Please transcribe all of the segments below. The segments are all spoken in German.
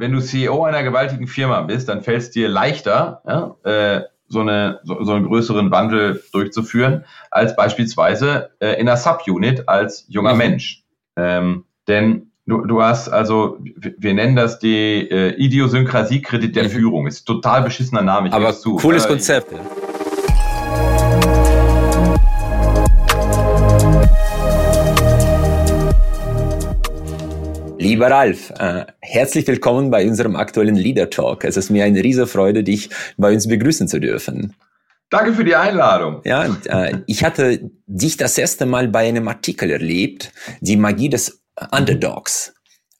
wenn du CEO einer gewaltigen Firma bist, dann fällt es dir leichter, ja, äh, so, eine, so, so einen größeren Wandel durchzuführen, als beispielsweise äh, in einer Subunit als junger mhm. Mensch. Ähm, denn du, du hast also, wir nennen das die äh, Idiosynkrasie-Kredit der mhm. Führung. Ist total beschissener Name. Ich Aber zu. cooles Konzept. Lieber Ralf, äh, herzlich willkommen bei unserem aktuellen Leader Talk. Es ist mir eine riesige Freude, dich bei uns begrüßen zu dürfen. Danke für die Einladung. Ja, äh, ich hatte dich das erste Mal bei einem Artikel erlebt, die Magie des Underdogs.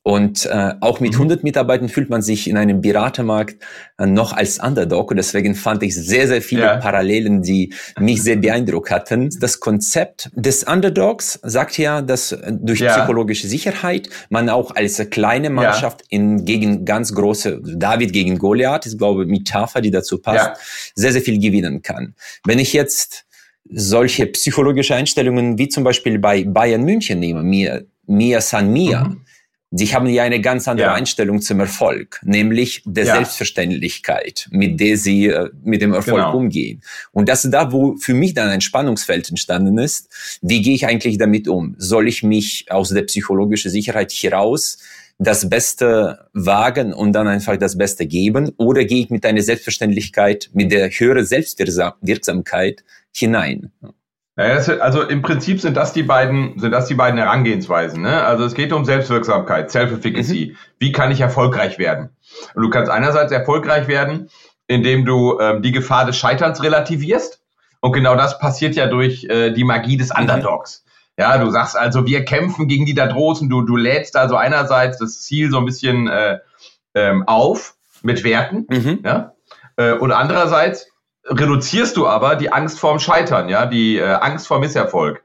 Und äh, auch mit 100 mhm. Mitarbeitern fühlt man sich in einem Beratermarkt äh, noch als Underdog. Und deswegen fand ich sehr, sehr viele ja. Parallelen, die mich sehr beeindruckt hatten. Das Konzept des Underdogs sagt ja, dass äh, durch ja. psychologische Sicherheit man auch als kleine Mannschaft ja. in gegen ganz große, David gegen Goliath, ist glaube Metapher, die dazu passt, sehr, sehr viel gewinnen kann. Wenn ich jetzt solche psychologische Einstellungen wie zum Beispiel bei Bayern München nehme, Mia, Mia San Mia, mhm Sie haben ja eine ganz andere ja. Einstellung zum Erfolg, nämlich der ja. Selbstverständlichkeit, mit der sie äh, mit dem Erfolg genau. umgehen. Und das ist da, wo für mich dann ein Spannungsfeld entstanden ist. Wie gehe ich eigentlich damit um? Soll ich mich aus der psychologischen Sicherheit heraus das Beste wagen und dann einfach das Beste geben? Oder gehe ich mit einer Selbstverständlichkeit, mit der höheren Selbstwirksamkeit hinein? Also im Prinzip sind das die beiden, sind das die beiden Herangehensweisen. Ne? Also es geht um Selbstwirksamkeit, Self-Efficacy. Mhm. Wie kann ich erfolgreich werden? Und du kannst einerseits erfolgreich werden, indem du ähm, die Gefahr des Scheiterns relativierst. Und genau das passiert ja durch äh, die Magie des mhm. Underdogs. Ja, du sagst also, wir kämpfen gegen die da draußen. Du, du lädst also einerseits das Ziel so ein bisschen äh, ähm, auf mit Werten. Mhm. Ja? Äh, und andererseits reduzierst du aber die Angst vorm Scheitern, ja, die äh, Angst vor Misserfolg,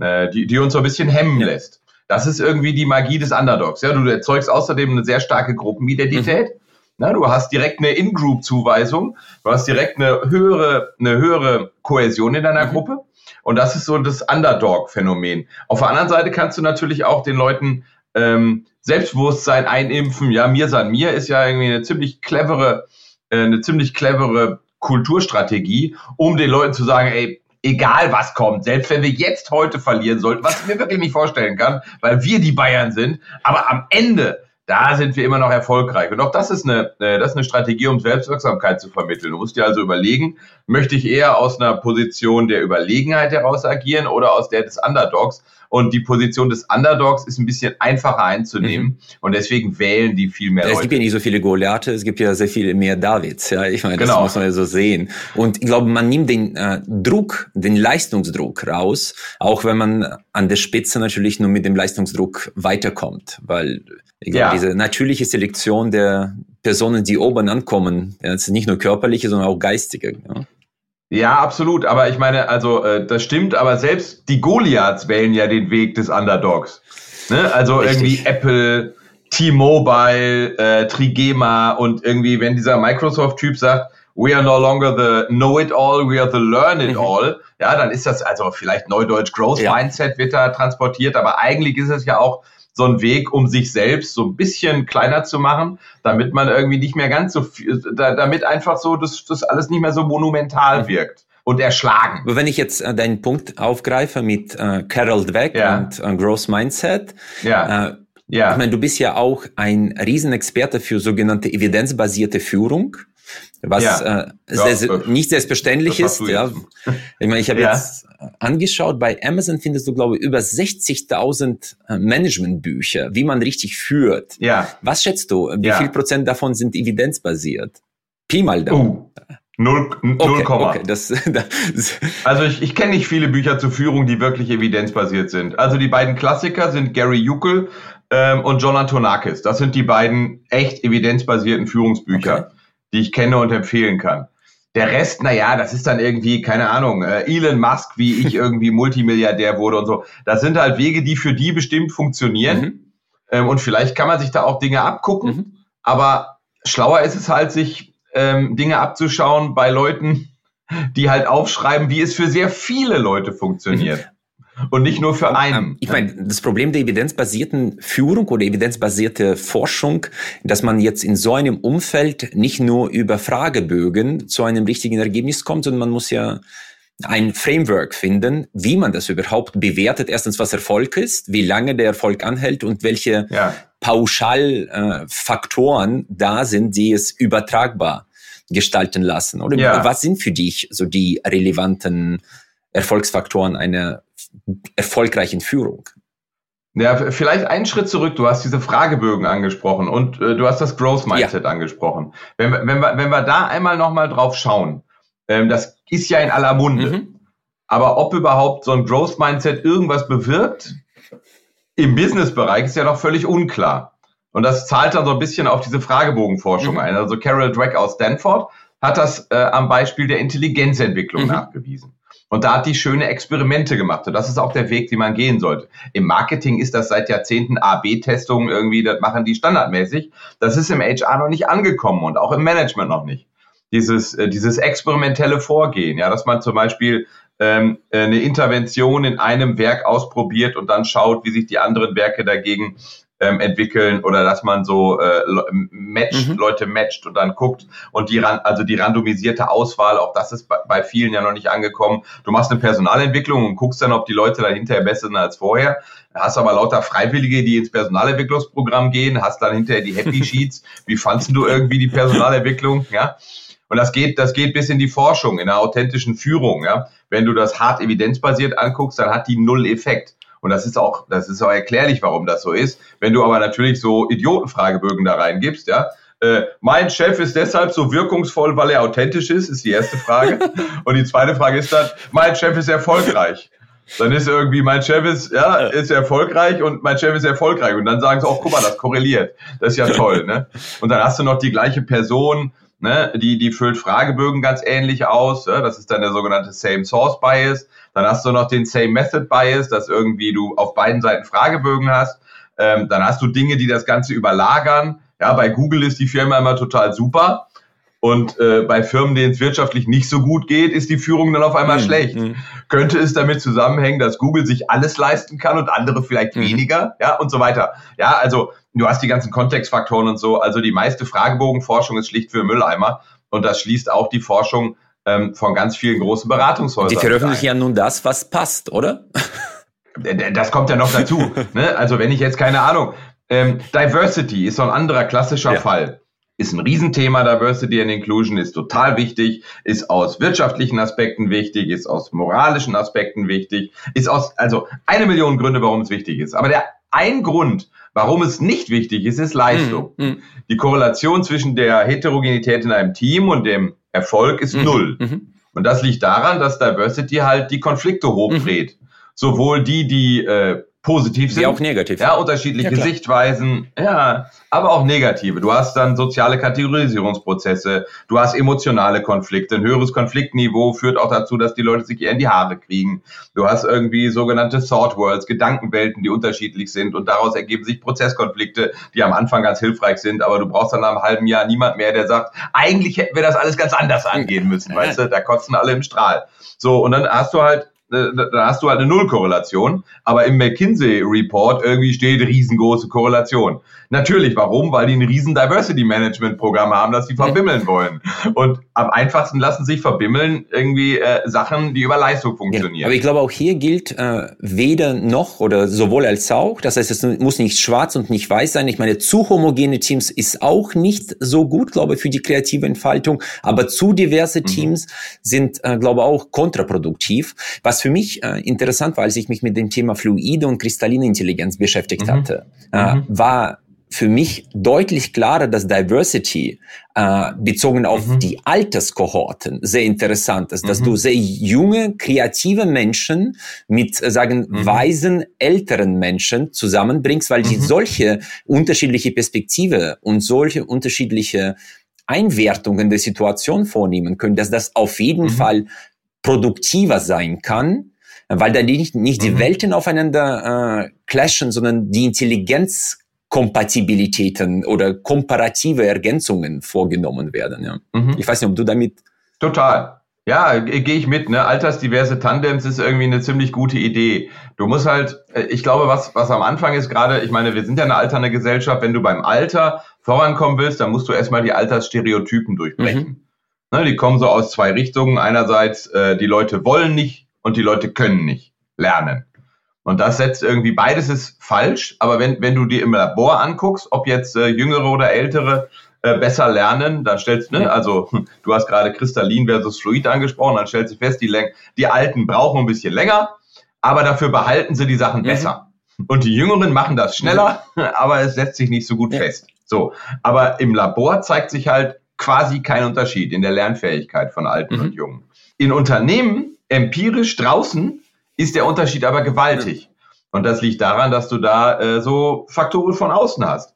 äh, die, die uns so ein bisschen hemmen lässt. Das ist irgendwie die Magie des Underdogs. Ja, du erzeugst außerdem eine sehr starke Gruppenidentität. Mhm. Na, du hast direkt eine In-Group-Zuweisung, du hast direkt eine höhere, eine höhere Kohäsion in deiner mhm. Gruppe. Und das ist so das Underdog-Phänomen. Auf der anderen Seite kannst du natürlich auch den Leuten ähm, Selbstbewusstsein einimpfen. Ja, mir san mir ist ja irgendwie eine ziemlich clevere, äh, eine ziemlich clevere Kulturstrategie, um den Leuten zu sagen, ey, egal was kommt, selbst wenn wir jetzt heute verlieren sollten, was ich mir wirklich nicht vorstellen kann, weil wir die Bayern sind, aber am Ende da sind wir immer noch erfolgreich. Und auch das ist eine, äh, das ist eine Strategie, um Selbstwirksamkeit zu vermitteln. Du musst dir also überlegen, möchte ich eher aus einer Position der Überlegenheit heraus agieren oder aus der des Underdogs? Und die Position des Underdogs ist ein bisschen einfacher einzunehmen. Mhm. Und deswegen wählen die viel mehr ja, Leute. Es gibt ja nicht so viele Goliathe, es gibt ja sehr viele mehr Davids. Ja, ich meine, das genau. muss man ja so sehen. Und ich glaube, man nimmt den äh, Druck, den Leistungsdruck raus, auch wenn man an der Spitze natürlich nur mit dem Leistungsdruck weiterkommt. Weil ich glaube, ja. diese natürliche Selektion der Personen, die oben ankommen, ja, das ist nicht nur körperliche, sondern auch geistige. Ja. Ja, absolut. Aber ich meine, also äh, das stimmt, aber selbst die Goliaths wählen ja den Weg des Underdogs. Ne? Also Richtig. irgendwie Apple, T-Mobile, äh, Trigema und irgendwie, wenn dieser Microsoft-Typ sagt, we are no longer the know-it-all, we are the learn-it-all, mhm. ja, dann ist das also vielleicht Neudeutsch Growth Mindset wird da transportiert, aber eigentlich ist es ja auch so ein Weg, um sich selbst so ein bisschen kleiner zu machen, damit man irgendwie nicht mehr ganz so viel, damit einfach so das, das alles nicht mehr so monumental mhm. wirkt und erschlagen. Wenn ich jetzt äh, deinen Punkt aufgreife mit äh, Carol Dweck ja. und äh, Growth Mindset, ja. Äh, ja. ich meine, du bist ja auch ein Riesenexperte für sogenannte evidenzbasierte Führung was ja. äh, sehr, sehr, nicht selbstverständlich ist. Ja. Ich meine, ich habe jetzt angeschaut, bei Amazon findest du, glaube ich, über 60.000 äh, Managementbücher, wie man richtig führt. Ja. Was schätzt du? Wie viel Prozent davon sind evidenzbasiert? Pi mal da. Uh. Null, null okay, Komma. Okay, das, das also ich, ich kenne nicht viele Bücher zur Führung, die wirklich evidenzbasiert sind. Also die beiden Klassiker sind Gary Juckel ähm, und John Antonakis. Das sind die beiden echt evidenzbasierten Führungsbücher. Okay die ich kenne und empfehlen kann. Der Rest, na ja, das ist dann irgendwie, keine Ahnung, äh, Elon Musk, wie ich irgendwie Multimilliardär wurde und so. Das sind halt Wege, die für die bestimmt funktionieren. Mhm. Ähm, und vielleicht kann man sich da auch Dinge abgucken. Mhm. Aber schlauer ist es halt, sich ähm, Dinge abzuschauen bei Leuten, die halt aufschreiben, wie es für sehr viele Leute funktioniert. Und nicht nur für einen. Ich meine, das Problem der evidenzbasierten Führung oder evidenzbasierte Forschung, dass man jetzt in so einem Umfeld nicht nur über Fragebögen zu einem richtigen Ergebnis kommt, sondern man muss ja ein Framework finden, wie man das überhaupt bewertet. Erstens, was Erfolg ist, wie lange der Erfolg anhält und welche ja. Pauschalfaktoren äh, da sind, die es übertragbar gestalten lassen. Oder ja. was sind für dich so die relevanten Erfolgsfaktoren einer erfolgreichen Führung? Ja, vielleicht einen Schritt zurück. Du hast diese Fragebögen angesprochen und äh, du hast das Growth Mindset ja. angesprochen. Wenn, wir, wenn, wir, wenn wir da einmal nochmal drauf schauen, ähm, das ist ja in aller Munde. Mhm. Aber ob überhaupt so ein Growth Mindset irgendwas bewirkt, im Business-Bereich ist ja noch völlig unklar. Und das zahlt dann so ein bisschen auf diese Fragebogenforschung mhm. ein. Also Carol Drake aus Stanford hat das äh, am Beispiel der Intelligenzentwicklung mhm. nachgewiesen. Und da hat die schöne Experimente gemacht. Und das ist auch der Weg, den man gehen sollte. Im Marketing ist das seit Jahrzehnten A-B-Testungen irgendwie, das machen die standardmäßig. Das ist im HR noch nicht angekommen und auch im Management noch nicht. Dieses, äh, dieses experimentelle Vorgehen, ja, dass man zum Beispiel ähm, eine Intervention in einem Werk ausprobiert und dann schaut, wie sich die anderen Werke dagegen ähm, entwickeln oder dass man so äh, matcht, mhm. Leute matcht und dann guckt und die ran, also die randomisierte Auswahl, auch das ist bei, bei vielen ja noch nicht angekommen. Du machst eine Personalentwicklung und guckst dann, ob die Leute dann hinterher besser sind als vorher. Hast aber lauter Freiwillige, die ins Personalentwicklungsprogramm gehen, hast dann hinterher die Happy Sheets. Wie fandst du irgendwie die Personalentwicklung? Ja. Und das geht, das geht bis in die Forschung, in der authentischen Führung. Ja? Wenn du das hart evidenzbasiert anguckst, dann hat die null Effekt. Und das ist auch, das ist auch erklärlich, warum das so ist. Wenn du aber natürlich so Idiotenfragebögen da reingibst, ja, äh, mein Chef ist deshalb so wirkungsvoll, weil er authentisch ist, ist die erste Frage. Und die zweite Frage ist dann, mein Chef ist erfolgreich. Dann ist irgendwie, mein Chef ist, ja, ist erfolgreich und mein Chef ist erfolgreich. Und dann sagen sie auch, guck mal, das korreliert. Das ist ja toll, ne? Und dann hast du noch die gleiche Person, ne, die, die füllt Fragebögen ganz ähnlich aus. Ja? Das ist dann der sogenannte Same Source Bias. Dann hast du noch den Same Method Bias, dass irgendwie du auf beiden Seiten Fragebögen hast. Ähm, dann hast du Dinge, die das Ganze überlagern. Ja, bei Google ist die Firma immer total super. Und äh, bei Firmen, denen es wirtschaftlich nicht so gut geht, ist die Führung dann auf einmal mhm. schlecht. Mhm. Könnte es damit zusammenhängen, dass Google sich alles leisten kann und andere vielleicht mhm. weniger, ja, und so weiter. Ja, also du hast die ganzen Kontextfaktoren und so. Also die meiste Fragebogenforschung ist schlicht für Mülleimer. Und das schließt auch die Forschung ähm, von ganz vielen großen Beratungshäusern. Die veröffentlichen ja nun das, was passt, oder? Das kommt ja noch dazu. ne? Also wenn ich jetzt keine Ahnung, ähm, Diversity ist so ein anderer klassischer ja. Fall. Ist ein Riesenthema, Diversity and Inclusion ist total wichtig, ist aus wirtschaftlichen Aspekten wichtig, ist aus moralischen Aspekten wichtig, ist aus, also eine Million Gründe, warum es wichtig ist. Aber der ein Grund, warum es nicht wichtig ist, ist Leistung. Mhm. Die Korrelation zwischen der Heterogenität in einem Team und dem Erfolg ist mhm. null. Mhm. Und das liegt daran, dass Diversity halt die Konflikte hochdreht. Mhm. Sowohl die, die äh, positiv sind. Wie auch negativ. Ja, unterschiedliche ja, Sichtweisen, ja, aber auch negative. Du hast dann soziale Kategorisierungsprozesse, du hast emotionale Konflikte. Ein höheres Konfliktniveau führt auch dazu, dass die Leute sich eher in die Haare kriegen. Du hast irgendwie sogenannte Thought Worlds, Gedankenwelten, die unterschiedlich sind und daraus ergeben sich Prozesskonflikte, die am Anfang ganz hilfreich sind, aber du brauchst dann nach einem halben Jahr niemand mehr, der sagt, eigentlich hätten wir das alles ganz anders angehen müssen, weißt du, da kotzen alle im Strahl. So, und dann hast du halt da hast du halt eine Nullkorrelation. Aber im McKinsey Report irgendwie steht riesengroße Korrelation. Natürlich, warum? Weil die ein riesen Diversity Management Programm haben, das sie verbimmeln wollen. Und am einfachsten lassen sich verbimmeln irgendwie äh, Sachen, die über Leistung funktionieren. Ja, aber ich glaube, auch hier gilt äh, weder noch oder sowohl als auch. Das heißt, es muss nicht schwarz und nicht weiß sein. Ich meine, zu homogene Teams ist auch nicht so gut, glaube ich, für die kreative Entfaltung. Aber zu diverse mhm. Teams sind, äh, glaube ich, auch kontraproduktiv. Was für mich äh, interessant war, als ich mich mit dem Thema fluide und kristalline Intelligenz beschäftigt mhm. hatte, äh, mhm. war für mich deutlich klarer, dass Diversity äh, bezogen auf mhm. die Alterskohorten sehr interessant ist, dass mhm. du sehr junge, kreative Menschen mit, äh, sagen, mhm. weisen, älteren Menschen zusammenbringst, weil die mhm. solche unterschiedliche Perspektive und solche unterschiedliche Einwertungen der Situation vornehmen können, dass das auf jeden mhm. Fall produktiver sein kann, weil da nicht, nicht die mhm. Welten aufeinander äh, clashen, sondern die Intelligenz Kompatibilitäten oder komparative Ergänzungen vorgenommen werden. Ja. Mhm. Ich weiß nicht, ob du damit Total. Ja, gehe ich mit. Ne? Altersdiverse Tandems ist irgendwie eine ziemlich gute Idee. Du musst halt, äh, ich glaube, was, was am Anfang ist gerade, ich meine, wir sind ja eine alternde Gesellschaft. Wenn du beim Alter vorankommen willst, dann musst du erstmal die Altersstereotypen durchbrechen. Mhm. Ne, die kommen so aus zwei Richtungen. Einerseits, äh, die Leute wollen nicht und die Leute können nicht lernen. Und das setzt irgendwie, beides ist falsch, aber wenn, wenn du dir im Labor anguckst, ob jetzt äh, Jüngere oder Ältere äh, besser lernen, dann stellst du, ne, also du hast gerade Kristallin versus Fluid angesprochen, dann stellst du fest, die, die Alten brauchen ein bisschen länger, aber dafür behalten sie die Sachen mhm. besser. Und die Jüngeren machen das schneller, aber es setzt sich nicht so gut ja. fest. So, aber im Labor zeigt sich halt quasi kein Unterschied in der Lernfähigkeit von Alten mhm. und Jungen. In Unternehmen, empirisch draußen, ist der Unterschied aber gewaltig. Und das liegt daran, dass du da äh, so Faktoren von außen hast.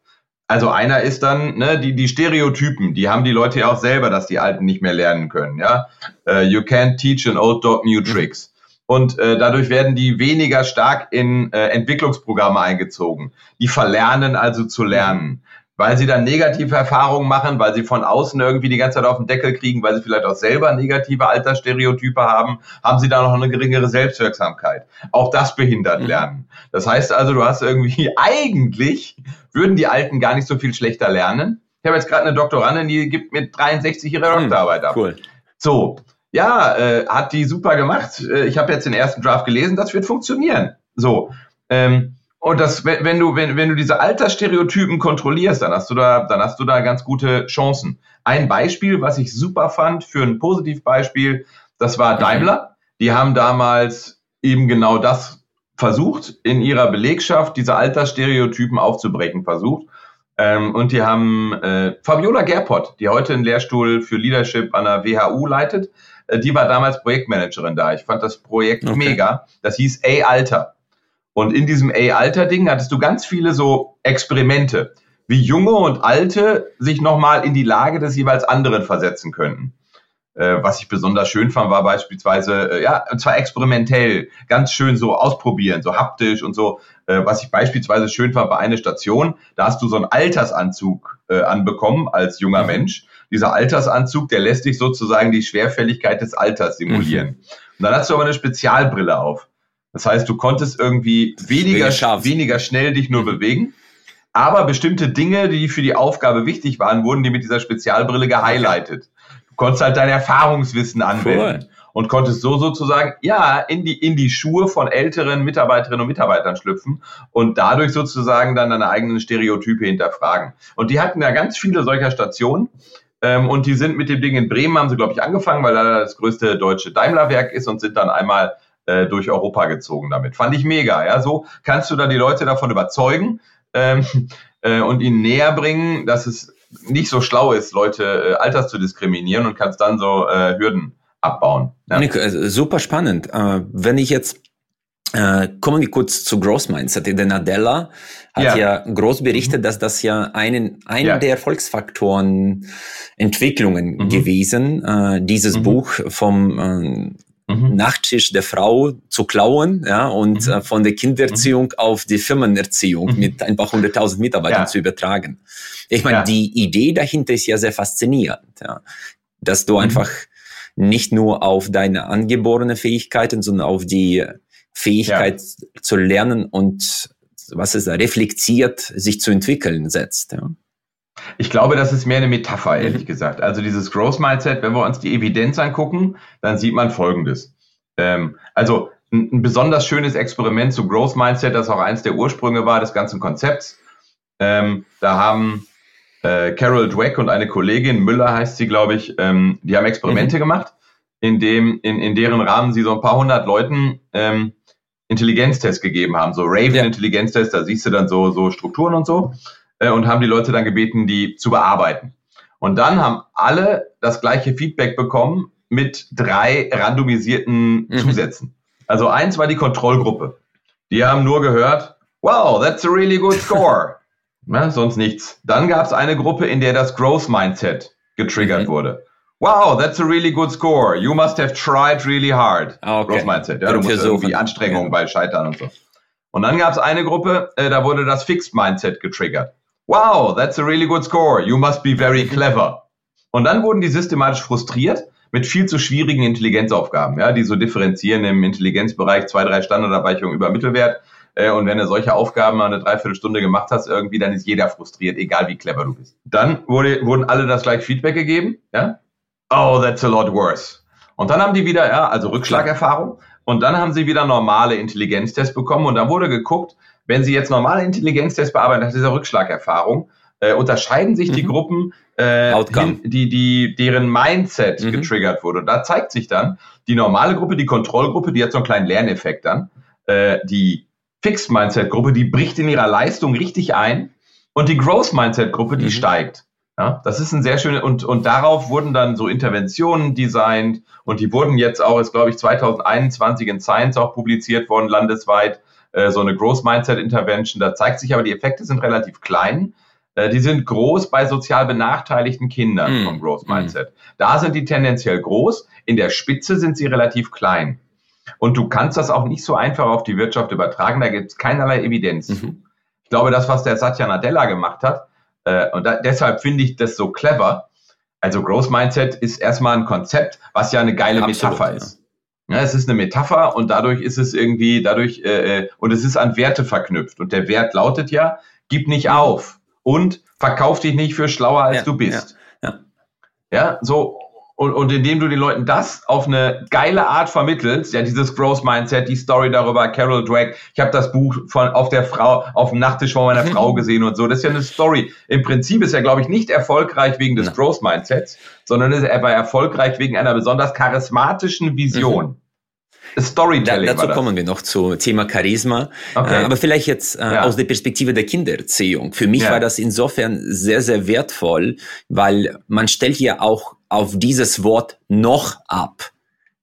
Also einer ist dann, ne, die, die Stereotypen, die haben die Leute ja auch selber, dass die Alten nicht mehr lernen können, ja. Uh, you can't teach an old dog new tricks. Und äh, dadurch werden die weniger stark in äh, Entwicklungsprogramme eingezogen. Die verlernen also zu lernen weil sie dann negative Erfahrungen machen, weil sie von außen irgendwie die ganze Zeit auf den Deckel kriegen, weil sie vielleicht auch selber negative Altersstereotype haben, haben sie da noch eine geringere Selbstwirksamkeit. Auch das behindert mhm. Lernen. Das heißt also, du hast irgendwie eigentlich würden die Alten gar nicht so viel schlechter lernen. Ich habe jetzt gerade eine Doktorandin, die gibt mit 63 ihre mhm, Doktorarbeit ab. Cool. So, ja, äh, hat die super gemacht. Äh, ich habe jetzt den ersten Draft gelesen, das wird funktionieren. So, ähm, und das, wenn, du, wenn, wenn du diese Altersstereotypen kontrollierst, dann hast du da, dann hast du da ganz gute Chancen. Ein Beispiel, was ich super fand für ein Positivbeispiel, das war Daimler. Die haben damals eben genau das versucht, in ihrer Belegschaft diese Altersstereotypen aufzubrechen versucht. Ähm, und die haben äh, Fabiola Gerpott, die heute einen Lehrstuhl für Leadership an der WHU leitet, äh, die war damals Projektmanagerin da. Ich fand das Projekt okay. mega. Das hieß A-Alter. Und in diesem A-Alter-Ding hattest du ganz viele so Experimente, wie Junge und Alte sich nochmal in die Lage des jeweils anderen versetzen könnten. Äh, was ich besonders schön fand, war beispielsweise, äh, ja, und zwar experimentell, ganz schön so ausprobieren, so haptisch und so. Äh, was ich beispielsweise schön fand, war eine Station, da hast du so einen Altersanzug äh, anbekommen als junger mhm. Mensch. Dieser Altersanzug, der lässt dich sozusagen die Schwerfälligkeit des Alters simulieren. Mhm. Und dann hast du aber eine Spezialbrille auf. Das heißt, du konntest irgendwie weniger, weniger schnell dich nur bewegen. Aber bestimmte Dinge, die für die Aufgabe wichtig waren, wurden dir mit dieser Spezialbrille gehighlightet. Du konntest halt dein Erfahrungswissen anwenden. Cool. Und konntest so sozusagen, ja, in die, in die Schuhe von älteren Mitarbeiterinnen und Mitarbeitern schlüpfen und dadurch sozusagen dann deine eigenen Stereotype hinterfragen. Und die hatten ja ganz viele solcher Stationen. Ähm, und die sind mit dem Ding in Bremen, haben sie, glaube ich, angefangen, weil da das größte deutsche Daimler-Werk ist und sind dann einmal äh, durch Europa gezogen damit. Fand ich mega. Ja, so kannst du da die Leute davon überzeugen ähm, äh, und ihnen näher bringen, dass es nicht so schlau ist, Leute äh, alters zu diskriminieren und kannst dann so äh, Hürden abbauen. Ja. Nick, äh, super spannend. Äh, wenn ich jetzt äh, kommen wir kurz zu Growth Mindset. Der Nadella hat ja, ja groß berichtet, mhm. dass das ja einen, einen ja. der Erfolgsfaktoren Entwicklungen mhm. gewesen, äh, dieses mhm. Buch vom äh, mhm. Nachttisch der Frau zu klauen ja, und mhm. äh, von der Kindererziehung mhm. auf die Firmenerziehung mhm. mit ein paar hunderttausend Mitarbeitern ja. zu übertragen. Ich meine, ja. die Idee dahinter ist ja sehr faszinierend, ja, dass du mhm. einfach nicht nur auf deine angeborene Fähigkeiten, sondern auf die Fähigkeit zu lernen und was ist da, reflektiert sich zu entwickeln setzt. Ja. Ich glaube, das ist mehr eine Metapher, mhm. ehrlich gesagt. Also dieses Growth Mindset, wenn wir uns die Evidenz angucken, dann sieht man Folgendes. Ähm, also ein, ein, besonders schönes Experiment zu Growth Mindset, das auch eins der Ursprünge war des ganzen Konzepts. Ähm, da haben äh, Carol Dweck und eine Kollegin, Müller heißt sie, glaube ich, ähm, die haben Experimente mhm. gemacht, in, dem, in, in deren Rahmen sie so ein paar hundert Leuten ähm, Intelligenztests gegeben haben, so Raven-Intelligenztests, da siehst du dann so, so Strukturen und so äh, und haben die Leute dann gebeten, die zu bearbeiten. Und dann haben alle das gleiche Feedback bekommen mit drei randomisierten mhm. Zusätzen. Also eins war die Kontrollgruppe. Die haben nur gehört, wow, that's a really good score. Na, sonst nichts. Dann gab es eine Gruppe, in der das Growth Mindset getriggert mhm. wurde. Wow, that's a really good score. You must have tried really hard. Ah, okay. Growth Mindset. Ja, du musst irgendwie Anstrengungen ja. bei Scheitern und so. Und dann gab es eine Gruppe, äh, da wurde das Fixed Mindset getriggert. Wow, that's a really good score. You must be very clever. Und dann wurden die systematisch frustriert, mit viel zu schwierigen Intelligenzaufgaben, ja, die so differenzieren im Intelligenzbereich zwei, drei Standardabweichungen über Mittelwert. Äh, und wenn du solche Aufgaben mal eine Dreiviertelstunde gemacht hast, irgendwie, dann ist jeder frustriert, egal wie clever du bist. Dann wurde, wurden alle das gleich Feedback gegeben, ja. Oh, that's a lot worse. Und dann haben die wieder, ja, also Rückschlagerfahrung. Und dann haben sie wieder normale Intelligenztests bekommen. Und dann wurde geguckt, wenn sie jetzt normale Intelligenztests bearbeiten nach dieser Rückschlagerfahrung, äh, unterscheiden sich mhm. die Gruppen, äh, hin, die, die, deren Mindset mhm. getriggert wurde. Und da zeigt sich dann, die normale Gruppe, die Kontrollgruppe, die hat so einen kleinen Lerneffekt dann. Äh, die Fixed Mindset Gruppe, die bricht in ihrer Leistung richtig ein. Und die Growth Mindset Gruppe, die mhm. steigt. Ja, das ist ein sehr schönes, und, und darauf wurden dann so Interventionen designt und die wurden jetzt auch, ist glaube ich 2021 in Science auch publiziert worden, landesweit, äh, so eine Growth Mindset Intervention. Da zeigt sich aber, die Effekte sind relativ klein. Äh, die sind groß bei sozial benachteiligten Kindern mm. vom Growth Mindset. Mm. Da sind die tendenziell groß, in der Spitze sind sie relativ klein. Und du kannst das auch nicht so einfach auf die Wirtschaft übertragen, da gibt es keinerlei Evidenz. Mhm. Ich glaube, das, was der Satya Nadella gemacht hat, äh, und da, deshalb finde ich das so clever. Also Growth Mindset ist erstmal ein Konzept, was ja eine geile Absolut, Metapher ist. Ja, es ist eine Metapher und dadurch ist es irgendwie, dadurch, äh, äh, und es ist an Werte verknüpft. Und der Wert lautet ja, gib nicht auf und verkauf dich nicht für schlauer als ja, du bist. Ja, ja. ja, so, und, und indem du den Leuten das auf eine geile Art vermittelst, ja, dieses Growth Mindset, die Story darüber, Carol Drake, ich habe das Buch von auf der Frau, auf dem Nachttisch von meiner Frau gesehen und so. Das ist ja eine Story. Im Prinzip ist er, glaube ich, nicht erfolgreich wegen des ja. Growth Mindsets, sondern ist er war erfolgreich wegen einer besonders charismatischen Vision. Mhm. Storytelling. Da, dazu kommen wir noch zu Thema Charisma. Okay. Äh, aber vielleicht jetzt äh, ja. aus der Perspektive der Kindererziehung. Für mich ja. war das insofern sehr, sehr wertvoll, weil man stellt ja auch auf dieses Wort noch ab.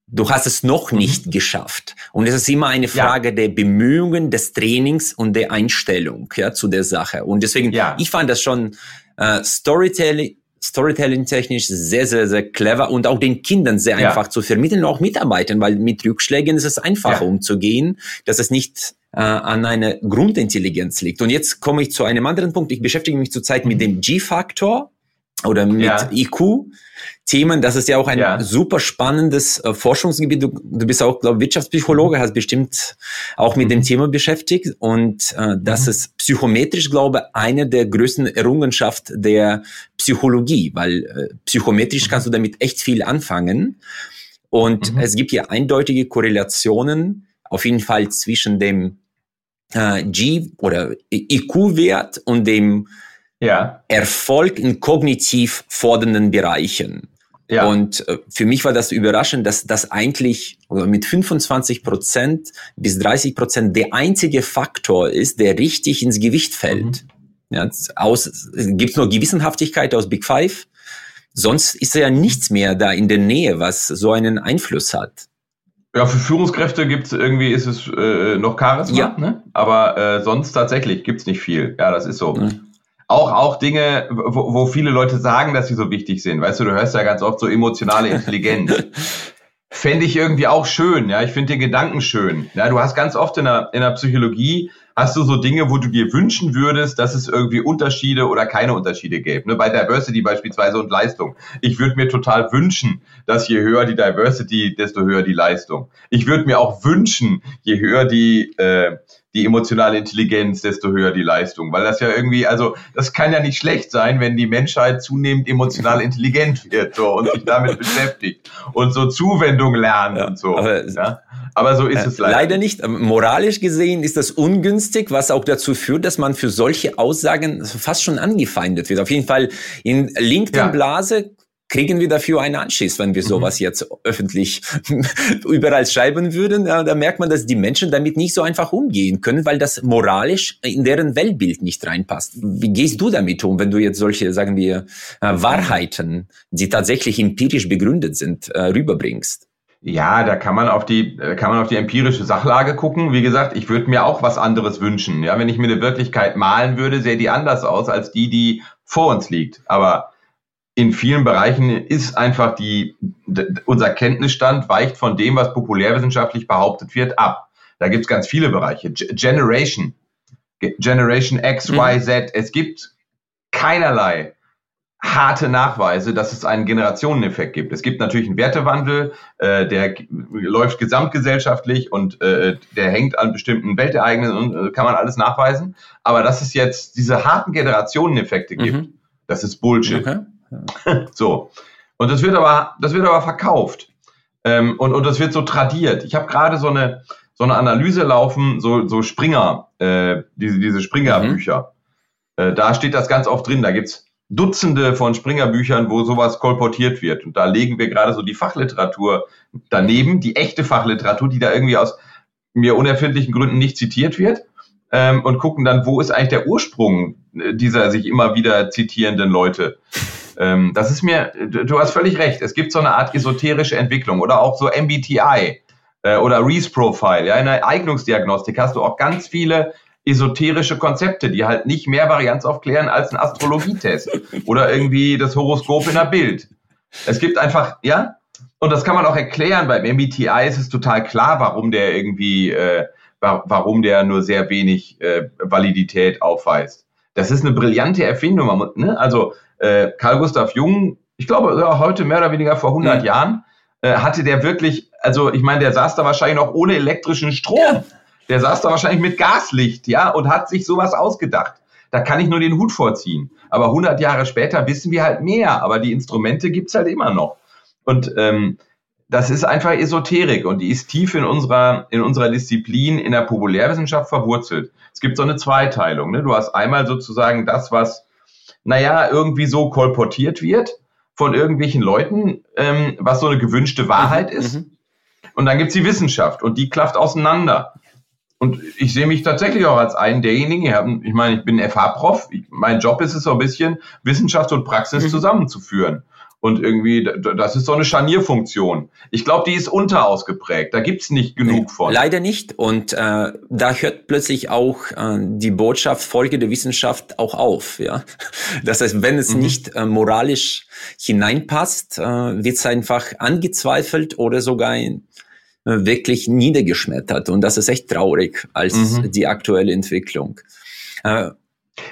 Du hast es noch mhm. nicht geschafft. Und es ist immer eine Frage ja. der Bemühungen, des Trainings und der Einstellung ja, zu der Sache. Und deswegen, ja. ich fand das schon äh, Storytelling, Storytelling-technisch sehr, sehr, sehr clever und auch den Kindern sehr ja. einfach zu vermitteln und auch Mitarbeitern, weil mit Rückschlägen ist es einfacher ja. umzugehen, dass es nicht äh, an einer Grundintelligenz liegt. Und jetzt komme ich zu einem anderen Punkt. Ich beschäftige mich zurzeit mit dem G-Faktor oder mit ja. IQ. Themen, das ist ja auch ein ja. super spannendes äh, Forschungsgebiet. Du, du bist auch, glaube Wirtschaftspsychologe, hast bestimmt auch mit mhm. dem Thema beschäftigt. Und äh, das mhm. ist psychometrisch, glaube ich, eine der größten Errungenschaften der Psychologie, weil äh, psychometrisch mhm. kannst du damit echt viel anfangen. Und mhm. es gibt hier eindeutige Korrelationen, auf jeden Fall zwischen dem äh, G oder IQ-Wert und dem ja. Erfolg in kognitiv fordernden Bereichen. Ja. Und äh, für mich war das überraschend, dass das eigentlich mit 25 Prozent bis 30 Prozent der einzige Faktor ist, der richtig ins Gewicht fällt. Mhm. Ja, aus, gibt's nur Gewissenhaftigkeit aus Big Five. Sonst ist ja nichts mehr da in der Nähe, was so einen Einfluss hat. Ja, für Führungskräfte gibt's irgendwie, ist es äh, noch Charisma, ja. ne? aber äh, sonst tatsächlich gibt's nicht viel. Ja, das ist so. Mhm auch, auch Dinge, wo, wo viele Leute sagen, dass sie so wichtig sind. Weißt du, du hörst ja ganz oft so emotionale Intelligenz. Fände ich irgendwie auch schön, ja. Ich finde den Gedanken schön. Ja, du hast ganz oft in der, in der Psychologie hast du so Dinge, wo du dir wünschen würdest, dass es irgendwie Unterschiede oder keine Unterschiede gäbe. Ne? Bei Diversity beispielsweise und Leistung. Ich würde mir total wünschen, dass je höher die Diversity, desto höher die Leistung. Ich würde mir auch wünschen, je höher die, äh, die emotionale Intelligenz, desto höher die Leistung. Weil das ja irgendwie, also das kann ja nicht schlecht sein, wenn die Menschheit zunehmend emotional intelligent wird so, und sich damit beschäftigt und so Zuwendung lernt ja, und so. Aber, ja? aber so ist äh, es leider. Leider nicht. Moralisch gesehen ist das ungünstig, was auch dazu führt, dass man für solche Aussagen fast schon angefeindet wird. Auf jeden Fall in LinkedIn-Blase kriegen wir dafür einen Anschiss, wenn wir mhm. sowas jetzt öffentlich überall schreiben würden. Ja, da merkt man, dass die Menschen damit nicht so einfach umgehen können, weil das moralisch in deren Weltbild nicht reinpasst. Wie gehst du damit um, wenn du jetzt solche, sagen wir, äh, Wahrheiten, die tatsächlich empirisch begründet sind, äh, rüberbringst? Ja, da kann man auf die, äh, kann man auf die empirische Sachlage gucken. Wie gesagt, ich würde mir auch was anderes wünschen. Ja, wenn ich mir eine Wirklichkeit malen würde, sähe die anders aus als die, die vor uns liegt. Aber in vielen Bereichen ist einfach die, unser Kenntnisstand weicht von dem, was populärwissenschaftlich behauptet wird, ab. Da gibt es ganz viele Bereiche. Generation, Generation X, mhm. Y, Z. Es gibt keinerlei harte Nachweise, dass es einen Generationeneffekt gibt. Es gibt natürlich einen Wertewandel, äh, der läuft gesamtgesellschaftlich und äh, der hängt an bestimmten Weltereignissen und äh, kann man alles nachweisen. Aber dass es jetzt diese harten Generationeneffekte gibt, mhm. das ist Bullshit. Okay. So. Und das wird aber, das wird aber verkauft. Ähm, und, und das wird so tradiert. Ich habe gerade so eine, so eine Analyse laufen, so, so Springer, äh, diese, diese Springer-Bücher. Mhm. Äh, da steht das ganz oft drin. Da gibt's Dutzende von Springer-Büchern, wo sowas kolportiert wird. Und da legen wir gerade so die Fachliteratur daneben, die echte Fachliteratur, die da irgendwie aus mir unerfindlichen Gründen nicht zitiert wird. Ähm, und gucken dann, wo ist eigentlich der Ursprung äh, dieser sich immer wieder zitierenden Leute. Ähm, das ist mir, du hast völlig recht, es gibt so eine Art esoterische Entwicklung oder auch so MBTI äh, oder Reese Profile. Ja, in der Eignungsdiagnostik hast du auch ganz viele esoterische Konzepte, die halt nicht mehr Varianz aufklären als ein Astrologietest oder irgendwie das Horoskop in der Bild. Es gibt einfach, ja, und das kann man auch erklären. Beim MBTI ist es total klar, warum der irgendwie, äh, warum der nur sehr wenig äh, Validität aufweist. Das ist eine brillante Erfindung. Ne? Also äh, Carl Gustav Jung, ich glaube ja, heute mehr oder weniger vor 100 mhm. Jahren, äh, hatte der wirklich, also ich meine, der saß da wahrscheinlich noch ohne elektrischen Strom. Ja. Der saß da wahrscheinlich mit Gaslicht, ja, und hat sich sowas ausgedacht. Da kann ich nur den Hut vorziehen. Aber 100 Jahre später wissen wir halt mehr, aber die Instrumente gibt's halt immer noch. Und ähm, das ist einfach Esoterik und die ist tief in unserer, in unserer Disziplin, in der Populärwissenschaft verwurzelt. Es gibt so eine Zweiteilung. Ne? Du hast einmal sozusagen das, was, naja, irgendwie so kolportiert wird von irgendwelchen Leuten, ähm, was so eine gewünschte Wahrheit mhm. ist. Mhm. Und dann gibt's die Wissenschaft und die klafft auseinander. Und ich sehe mich tatsächlich auch als einen derjenigen, ich meine, ich bin FH-Prof, mein Job ist es so ein bisschen, Wissenschaft und Praxis mhm. zusammenzuführen. Und irgendwie, das ist so eine Scharnierfunktion. Ich glaube, die ist unterausgeprägt. Da gibt's nicht genug von. Leider nicht. Und äh, da hört plötzlich auch äh, die Botschaft Folge der Wissenschaft auch auf. Ja, Das heißt, wenn es mhm. nicht äh, moralisch hineinpasst, äh, wird es einfach angezweifelt oder sogar in, äh, wirklich niedergeschmettert. Und das ist echt traurig als mhm. die aktuelle Entwicklung. Äh,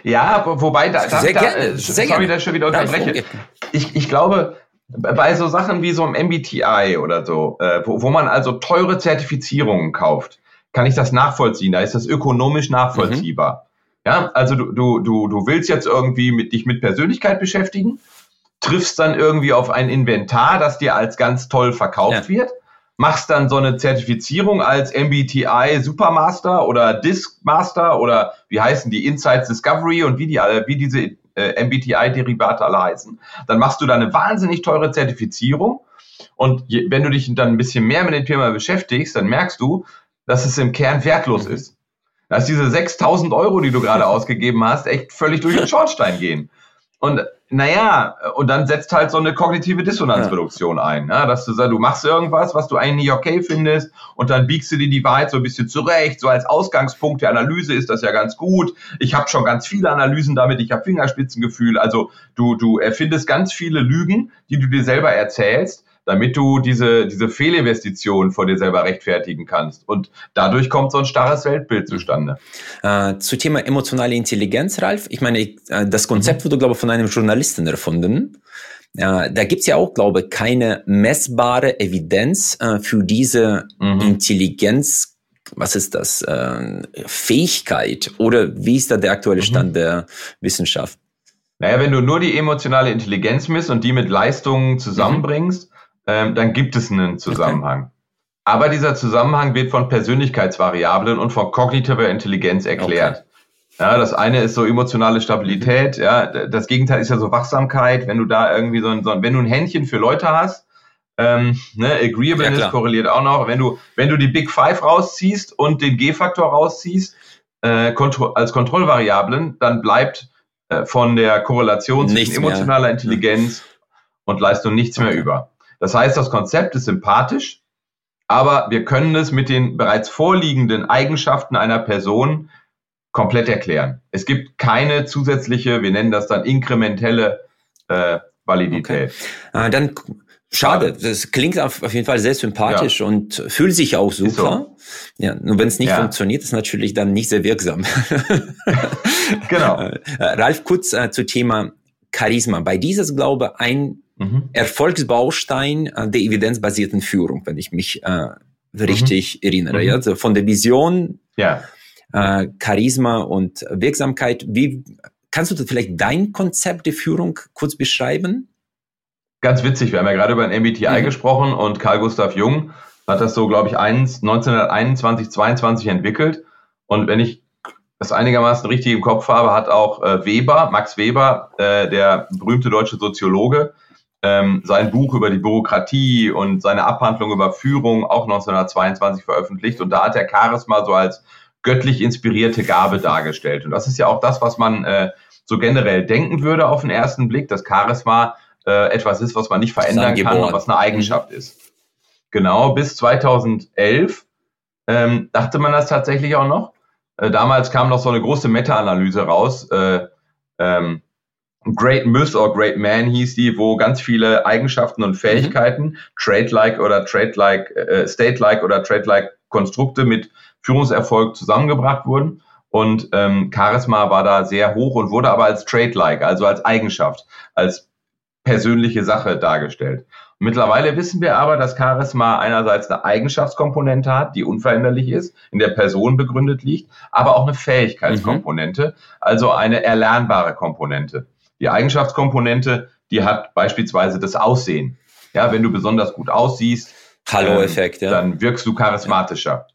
ja, wobei, da, da, sehr da, gerne, äh, sehr sorry, dass ich schon wieder unterbreche. Ich, ich glaube, bei so Sachen wie so einem MBTI oder so, äh, wo, wo man also teure Zertifizierungen kauft, kann ich das nachvollziehen. Da ist das ökonomisch nachvollziehbar. Mhm. Ja, also du, du, du, du willst jetzt irgendwie mit, dich mit Persönlichkeit beschäftigen, triffst dann irgendwie auf ein Inventar, das dir als ganz toll verkauft ja. wird machst dann so eine Zertifizierung als MBTI Supermaster oder Disk Master oder wie heißen die Insights Discovery und wie die alle, wie diese äh, MBTI-Derivate alle heißen. Dann machst du da eine wahnsinnig teure Zertifizierung. Und je, wenn du dich dann ein bisschen mehr mit dem Thema beschäftigst, dann merkst du, dass es im Kern wertlos ist. Dass diese 6000 Euro, die du gerade ausgegeben hast, echt völlig durch den Schornstein gehen. Und naja, und dann setzt halt so eine kognitive Dissonanzreduktion ja. ein. Ja, dass du sagst, du machst irgendwas, was du eigentlich nicht okay findest, und dann biegst du dir die Wahrheit so ein bisschen zurecht. So als Ausgangspunkt der Analyse ist das ja ganz gut. Ich habe schon ganz viele Analysen damit, ich habe Fingerspitzengefühl. Also du, du erfindest ganz viele Lügen, die du dir selber erzählst damit du diese, diese Fehlinvestition vor dir selber rechtfertigen kannst. Und dadurch kommt so ein starres Weltbild zustande. Äh, zu Thema emotionale Intelligenz, Ralf. Ich meine, äh, das Konzept mhm. wurde, glaube ich, von einem Journalisten erfunden. Äh, da gibt's ja auch, glaube ich, keine messbare Evidenz äh, für diese mhm. Intelligenz was ist das, äh, Fähigkeit oder wie ist da der aktuelle mhm. Stand mhm. der Wissenschaft? Naja, wenn du nur die emotionale Intelligenz misst und die mit Leistungen zusammenbringst, ähm, dann gibt es einen Zusammenhang. Okay. Aber dieser Zusammenhang wird von Persönlichkeitsvariablen und von kognitiver Intelligenz erklärt. Okay. Ja, das eine ist so emotionale Stabilität, ja, das Gegenteil ist ja so Wachsamkeit, wenn du da irgendwie so ein, so ein wenn du ein Händchen für Leute hast, ähm, ne, Agreeableness ja, korreliert auch noch, wenn du, wenn du die Big Five rausziehst und den G-Faktor rausziehst, äh, kontro als Kontrollvariablen, dann bleibt äh, von der Korrelation zwischen emotionaler Intelligenz und Leistung nichts okay. mehr über. Das heißt, das Konzept ist sympathisch, aber wir können es mit den bereits vorliegenden Eigenschaften einer Person komplett erklären. Es gibt keine zusätzliche, wir nennen das dann inkrementelle äh, Validität. Okay. Äh, dann schade, das klingt auf, jeden Fall sehr sympathisch ja. und fühlt sich auch super. So. Ja, nur wenn es nicht ja. funktioniert, ist natürlich dann nicht sehr wirksam. genau. Äh, Ralf, kurz äh, zu Thema Charisma. Bei dieses, glaube ein mhm. Erfolgsbaustein äh, der evidenzbasierten Führung, wenn ich mich äh, richtig mhm. erinnere. Mhm. Ja? Also von der Vision, ja. äh, Charisma und Wirksamkeit. Wie kannst du vielleicht dein Konzept der Führung kurz beschreiben? Ganz witzig, wir haben ja gerade über ein MBTI mhm. gesprochen und Carl Gustav Jung hat das so, glaube ich, 1921, 22 entwickelt. Und wenn ich das einigermaßen richtig im Kopf habe, hat auch äh, Weber, Max Weber, äh, der berühmte deutsche Soziologe, ähm, sein Buch über die Bürokratie und seine Abhandlung über Führung auch 1922 veröffentlicht. Und da hat er Charisma so als göttlich inspirierte Gabe dargestellt. Und das ist ja auch das, was man äh, so generell denken würde auf den ersten Blick, dass Charisma äh, etwas ist, was man nicht verändern kann und was eine Eigenschaft mhm. ist. Genau, bis 2011 ähm, dachte man das tatsächlich auch noch. Äh, damals kam noch so eine große Meta-Analyse raus. Äh, ähm, Great Myth or Great Man hieß die, wo ganz viele Eigenschaften und Fähigkeiten, mhm. Trade-like oder Trade-like, äh, State-like oder Trade-like Konstrukte mit Führungserfolg zusammengebracht wurden. Und ähm, Charisma war da sehr hoch und wurde aber als Trade-like, also als Eigenschaft, als persönliche Sache dargestellt. Mittlerweile wissen wir aber, dass Charisma einerseits eine Eigenschaftskomponente hat, die unveränderlich ist, in der Person begründet liegt, aber auch eine Fähigkeitskomponente, mhm. also eine erlernbare Komponente. Die Eigenschaftskomponente, die hat beispielsweise das Aussehen. Ja, wenn du besonders gut aussiehst, Hallo-Effekt, ähm, ja. dann wirkst du charismatischer.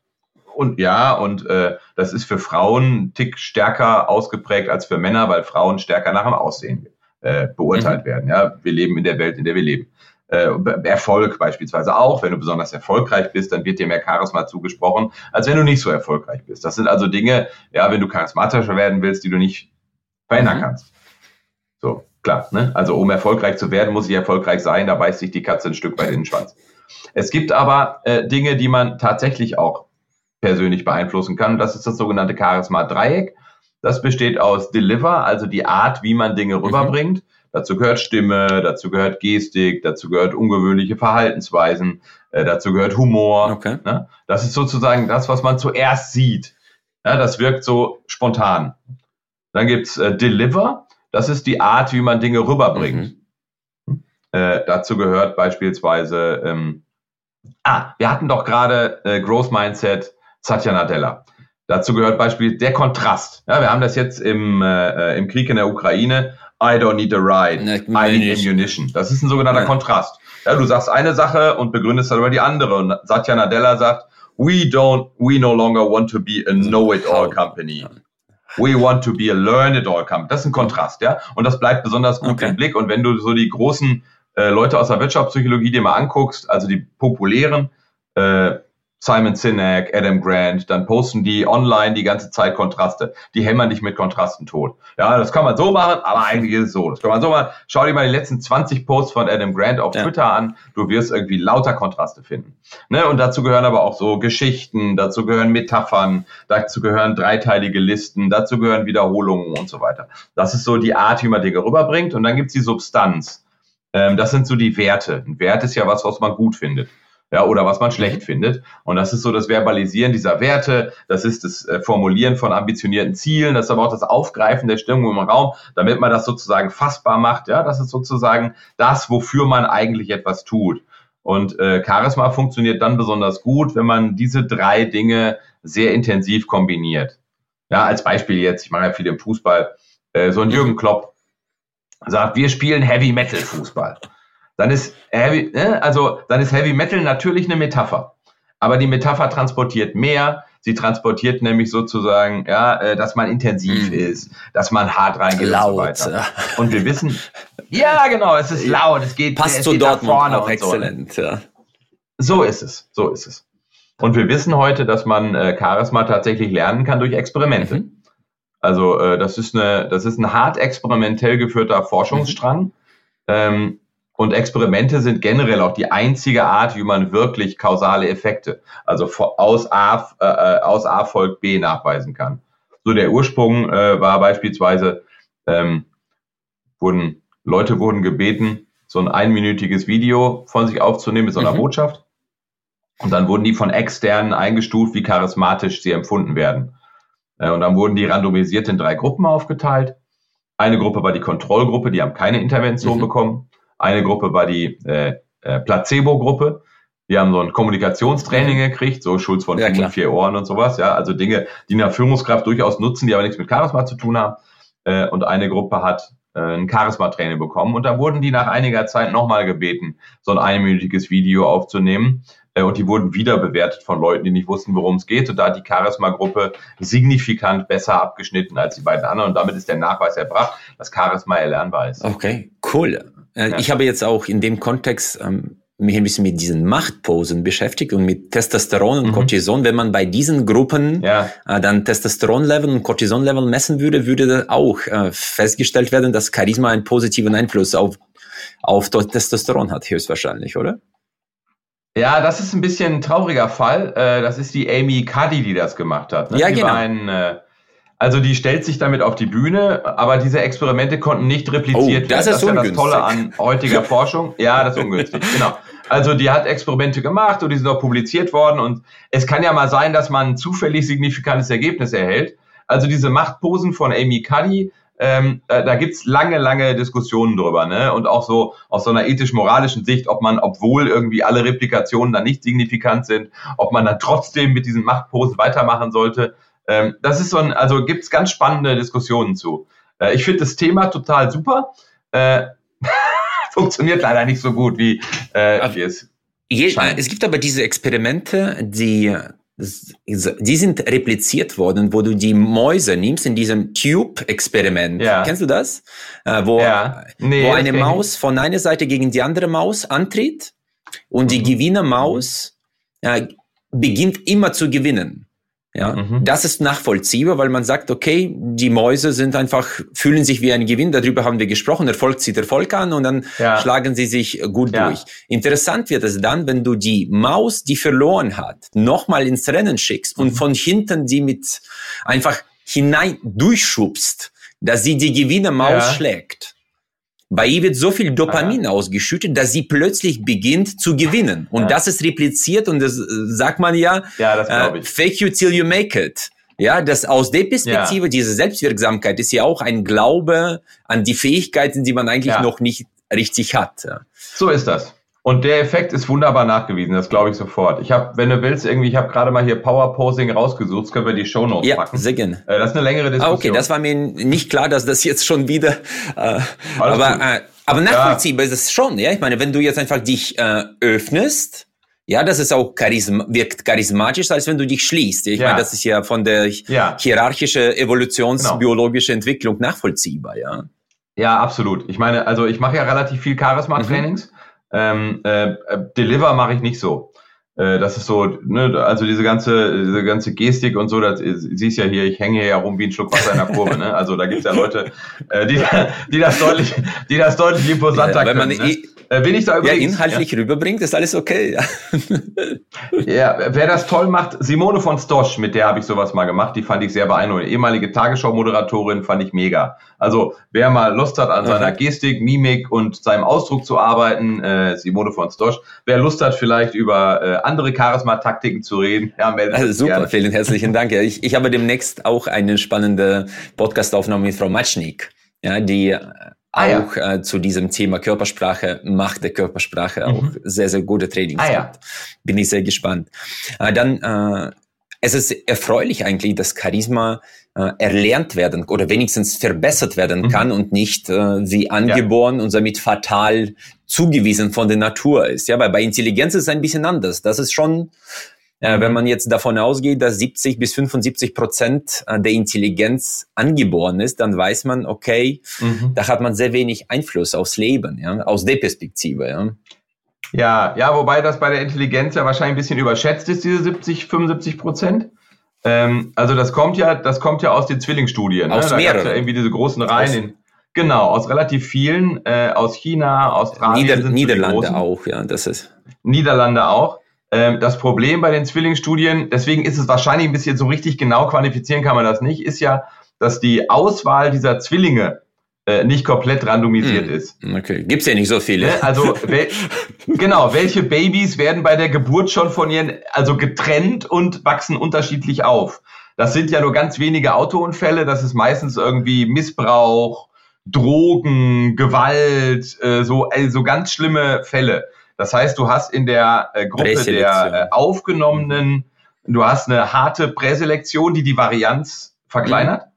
Und ja, und äh, das ist für Frauen einen Tick stärker ausgeprägt als für Männer, weil Frauen stärker nach dem Aussehen äh, beurteilt mhm. werden. Ja, wir leben in der Welt, in der wir leben. Äh, Erfolg beispielsweise auch. Wenn du besonders erfolgreich bist, dann wird dir mehr Charisma zugesprochen, als wenn du nicht so erfolgreich bist. Das sind also Dinge, ja, wenn du charismatischer werden willst, die du nicht verändern mhm. kannst. So, klar. Ne? Also um erfolgreich zu werden, muss ich erfolgreich sein. Da beißt sich die Katze ein Stück weit in den Schwanz. Es gibt aber äh, Dinge, die man tatsächlich auch persönlich beeinflussen kann. Das ist das sogenannte Charisma-Dreieck. Das besteht aus Deliver, also die Art, wie man Dinge mhm. rüberbringt. Mhm. Dazu gehört Stimme, dazu gehört Gestik, dazu gehört ungewöhnliche Verhaltensweisen, äh, dazu gehört Humor. Okay. Ne? Das ist sozusagen das, was man zuerst sieht. Ja, das wirkt so spontan. Dann gibt's äh, Deliver, das ist die Art, wie man Dinge rüberbringt. Mhm. Äh, dazu gehört beispielsweise, ähm, ah, wir hatten doch gerade äh, Growth Mindset Satya Nadella. Dazu gehört beispielsweise der Kontrast. Ja, wir haben das jetzt im, äh, im Krieg in der Ukraine. I don't need a ride. I need ammunition. Das ist ein sogenannter ja. Kontrast. Ja, du sagst eine Sache und begründest darüber die andere. Und Satya Nadella sagt, we don't, we no longer want to be a know-it-all company. We want to be a learn-it-all company. Das ist ein Kontrast, ja. Und das bleibt besonders gut okay. im Blick. Und wenn du so die großen äh, Leute aus der Wirtschaftspsychologie dir mal anguckst, also die populären, äh, Simon Sinek, Adam Grant, dann posten die online die ganze Zeit Kontraste. Die hämmern dich mit Kontrasten tot. Ja, das kann man so machen, aber eigentlich ist es so. Das kann man so machen. Schau dir mal die letzten 20 Posts von Adam Grant auf ja. Twitter an. Du wirst irgendwie lauter Kontraste finden. Ne? Und dazu gehören aber auch so Geschichten, dazu gehören Metaphern, dazu gehören dreiteilige Listen, dazu gehören Wiederholungen und so weiter. Das ist so die Art, wie man Dinge rüberbringt. Und dann gibt's die Substanz. Ähm, das sind so die Werte. Ein Wert ist ja was, was man gut findet ja, oder was man schlecht mhm. findet. Und das ist so das Verbalisieren dieser Werte, das ist das äh, Formulieren von ambitionierten Zielen, das ist aber auch das Aufgreifen der Stimmung im Raum, damit man das sozusagen fassbar macht. Ja, das ist sozusagen das, wofür man eigentlich etwas tut. Und äh, Charisma funktioniert dann besonders gut, wenn man diese drei Dinge sehr intensiv kombiniert. Ja, als Beispiel jetzt, ich mache ja viel im Fußball, äh, so ein Jürgen Klopp sagt, wir spielen Heavy Metal Fußball dann ist Heavy, ne? also dann ist Heavy Metal natürlich eine Metapher. Aber die Metapher transportiert mehr. Sie transportiert nämlich sozusagen, ja, äh, dass man intensiv mm. ist, dass man hart reingeht laut. und so weiter. Und wir wissen, ja, genau, es ist laut, es geht, Passt es zu geht Dortmund vorne auch exzellent, so. ja. So ist es, so ist es. Und wir wissen heute, dass man äh, Charisma tatsächlich lernen kann durch Experimente. Mhm. Also äh, das ist eine, das ist ein hart experimentell geführter Forschungsstrang. Mhm. Ähm, und Experimente sind generell auch die einzige Art, wie man wirklich kausale Effekte, also aus A, äh, aus A folgt B nachweisen kann. So der Ursprung äh, war beispielsweise, ähm, wurden Leute wurden gebeten, so ein einminütiges Video von sich aufzunehmen mit so einer mhm. Botschaft. Und dann wurden die von externen eingestuft, wie charismatisch sie empfunden werden. Äh, und dann wurden die randomisiert in drei Gruppen aufgeteilt. Eine Gruppe war die Kontrollgruppe, die haben keine Intervention mhm. bekommen. Eine Gruppe war die äh, äh, Placebo-Gruppe. Die haben so ein Kommunikationstraining gekriegt, so Schulz von ja, vier Ohren und sowas, ja, also Dinge, die eine Führungskraft durchaus nutzen, die aber nichts mit Charisma zu tun haben. Äh, und eine Gruppe hat äh, ein Charisma-Training bekommen und da wurden die nach einiger Zeit nochmal gebeten, so ein einminütiges Video aufzunehmen äh, und die wurden wieder bewertet von Leuten, die nicht wussten, worum es geht. Und da hat die Charisma-Gruppe signifikant besser abgeschnitten als die beiden anderen. Und damit ist der Nachweis erbracht, dass Charisma erlernbar ist. Okay, cool. Äh, ja. Ich habe jetzt auch in dem Kontext ähm, mich ein bisschen mit diesen Machtposen beschäftigt und mit Testosteron und mhm. Cortison. Wenn man bei diesen Gruppen ja. äh, dann Testosteronlevel und Cortisonlevel messen würde, würde auch äh, festgestellt werden, dass Charisma einen positiven Einfluss auf, auf Testosteron hat, höchstwahrscheinlich, oder? Ja, das ist ein bisschen ein trauriger Fall. Äh, das ist die Amy Cuddy, die das gemacht hat. Ne? Ja, die genau. Ein, äh, also die stellt sich damit auf die Bühne, aber diese Experimente konnten nicht repliziert oh, das werden. Ist das ist ja das Tolle an heutiger Forschung. Ja, das ist ungünstig, genau. Also die hat Experimente gemacht und die sind auch publiziert worden und es kann ja mal sein, dass man ein zufällig signifikantes Ergebnis erhält. Also diese Machtposen von Amy Cuddy ähm, äh, da gibt's lange, lange Diskussionen drüber, ne? Und auch so aus so einer ethisch-moralischen Sicht, ob man, obwohl irgendwie alle Replikationen dann nicht signifikant sind, ob man dann trotzdem mit diesen Machtposen weitermachen sollte. Ähm, das ist so ein, also gibt's ganz spannende Diskussionen zu. Äh, ich finde das Thema total super. Äh, funktioniert leider nicht so gut, wie, äh, wie es. Je, es gibt aber diese Experimente, die die sind repliziert worden, wo du die Mäuse nimmst in diesem Tube-Experiment. Ja. Kennst du das? Äh, wo, ja. nee, wo eine Maus von einer Seite gegen die andere Maus antritt und mhm. die Gewinnermaus äh, beginnt immer zu gewinnen. Ja, mhm. das ist nachvollziehbar, weil man sagt, okay, die Mäuse sind einfach, fühlen sich wie ein Gewinn, darüber haben wir gesprochen, Erfolg zieht Erfolg an und dann ja. schlagen sie sich gut ja. durch. Interessant wird es dann, wenn du die Maus, die verloren hat, nochmal ins Rennen schickst mhm. und von hinten die mit einfach hinein durchschubst, dass sie die Gewinnermaus ja. schlägt. Bei ihr wird so viel Dopamin ah. ausgeschüttet, dass sie plötzlich beginnt zu gewinnen. Und ja. das ist repliziert und das äh, sagt man ja, ja das äh, ich. fake you till you make it. Ja, das aus der Perspektive, ja. diese Selbstwirksamkeit ist ja auch ein Glaube an die Fähigkeiten, die man eigentlich noch nicht richtig hat. So ist das. Und der Effekt ist wunderbar nachgewiesen, das glaube ich sofort. Ich habe, wenn du willst, irgendwie, ich habe gerade mal hier Power Posing rausgesucht, das können wir die Show Notes ja, packen. Sehr gerne. Äh, das ist eine längere Diskussion. Ah, okay, das war mir nicht klar, dass das jetzt schon wieder. Äh, aber äh, aber nachvollziehbar ja. ist es schon, ja. Ich meine, wenn du jetzt einfach dich äh, öffnest, ja, das ist auch charism wirkt charismatisch, als wenn du dich schließt. Ich ja. meine, das ist ja von der ja. hierarchische evolutionsbiologische genau. Entwicklung nachvollziehbar, ja. Ja, absolut. Ich meine, also ich mache ja relativ viel Charisma-Trainings. Mhm. Ähm, äh, Deliver mache ich nicht so. Äh, das ist so, ne, also diese ganze, diese ganze Gestik und so, das siehst ja hier, ich hänge hier ja rum wie ein Schluck Wasser in der Kurve, ne? Also da gibt's ja Leute, äh, die, die das deutlich, die das deutlich imposanter ja, können. Ne? Äh, bin ich da übrigens, ja, inhaltlich ja. rüberbringt, ist alles okay. Ja. ja, wer das toll macht, Simone von Stosch, mit der habe ich sowas mal gemacht, die fand ich sehr beeindruckend. Ehemalige Tagesschau-Moderatorin fand ich mega. Also wer mal Lust hat, an seiner Gestik, Mimik und seinem Ausdruck zu arbeiten, äh, Simone von Stosch. Wer Lust hat, vielleicht über äh, andere Charisma-Taktiken zu reden, ja, also Super, gerne. vielen herzlichen Dank. Ich, ich habe demnächst auch eine spannende Podcast-Aufnahme mit Frau Matschnik, ja, die ah, auch ja. äh, zu diesem Thema Körpersprache, Macht der Körpersprache mhm. auch sehr, sehr gute Trainings ah, ja. Bin ich sehr gespannt. Äh, dann, äh, es ist erfreulich eigentlich, dass Charisma äh, erlernt werden oder wenigstens verbessert werden mhm. kann und nicht äh, wie angeboren ja. und somit fatal zugewiesen von der Natur ist. Ja, weil bei Intelligenz ist es ein bisschen anders. Das ist schon äh, wenn man jetzt davon ausgeht, dass 70 bis 75 Prozent äh, der Intelligenz angeboren ist, dann weiß man, okay, mhm. da hat man sehr wenig Einfluss aufs Leben, ja, aus der Perspektive. Ja. Ja, ja, wobei das bei der Intelligenz ja wahrscheinlich ein bisschen überschätzt ist, diese 70, 75 Prozent. Ähm, also das kommt ja, das kommt ja aus den Zwillingsstudien. Ne? Aus ne? Mehreren. ja irgendwie diese großen Reihen. In, genau, aus relativ vielen, äh, aus China, Australien. Nieder Niederlande auch, ja, das ist. Niederlande auch. Ähm, das Problem bei den Zwillingsstudien, deswegen ist es wahrscheinlich ein bisschen so richtig genau quantifizieren kann man das nicht, ist ja, dass die Auswahl dieser Zwillinge äh, nicht komplett randomisiert hm. ist. Okay, gibt's ja nicht so viele. Ne? Also wel genau, welche Babys werden bei der Geburt schon von ihren, also getrennt und wachsen unterschiedlich auf? Das sind ja nur ganz wenige Autounfälle, das ist meistens irgendwie Missbrauch, Drogen, Gewalt, äh, so, äh, so ganz schlimme Fälle. Das heißt, du hast in der äh, Gruppe der äh, Aufgenommenen, du hast eine harte Präselektion, die die Varianz verkleinert. Mhm.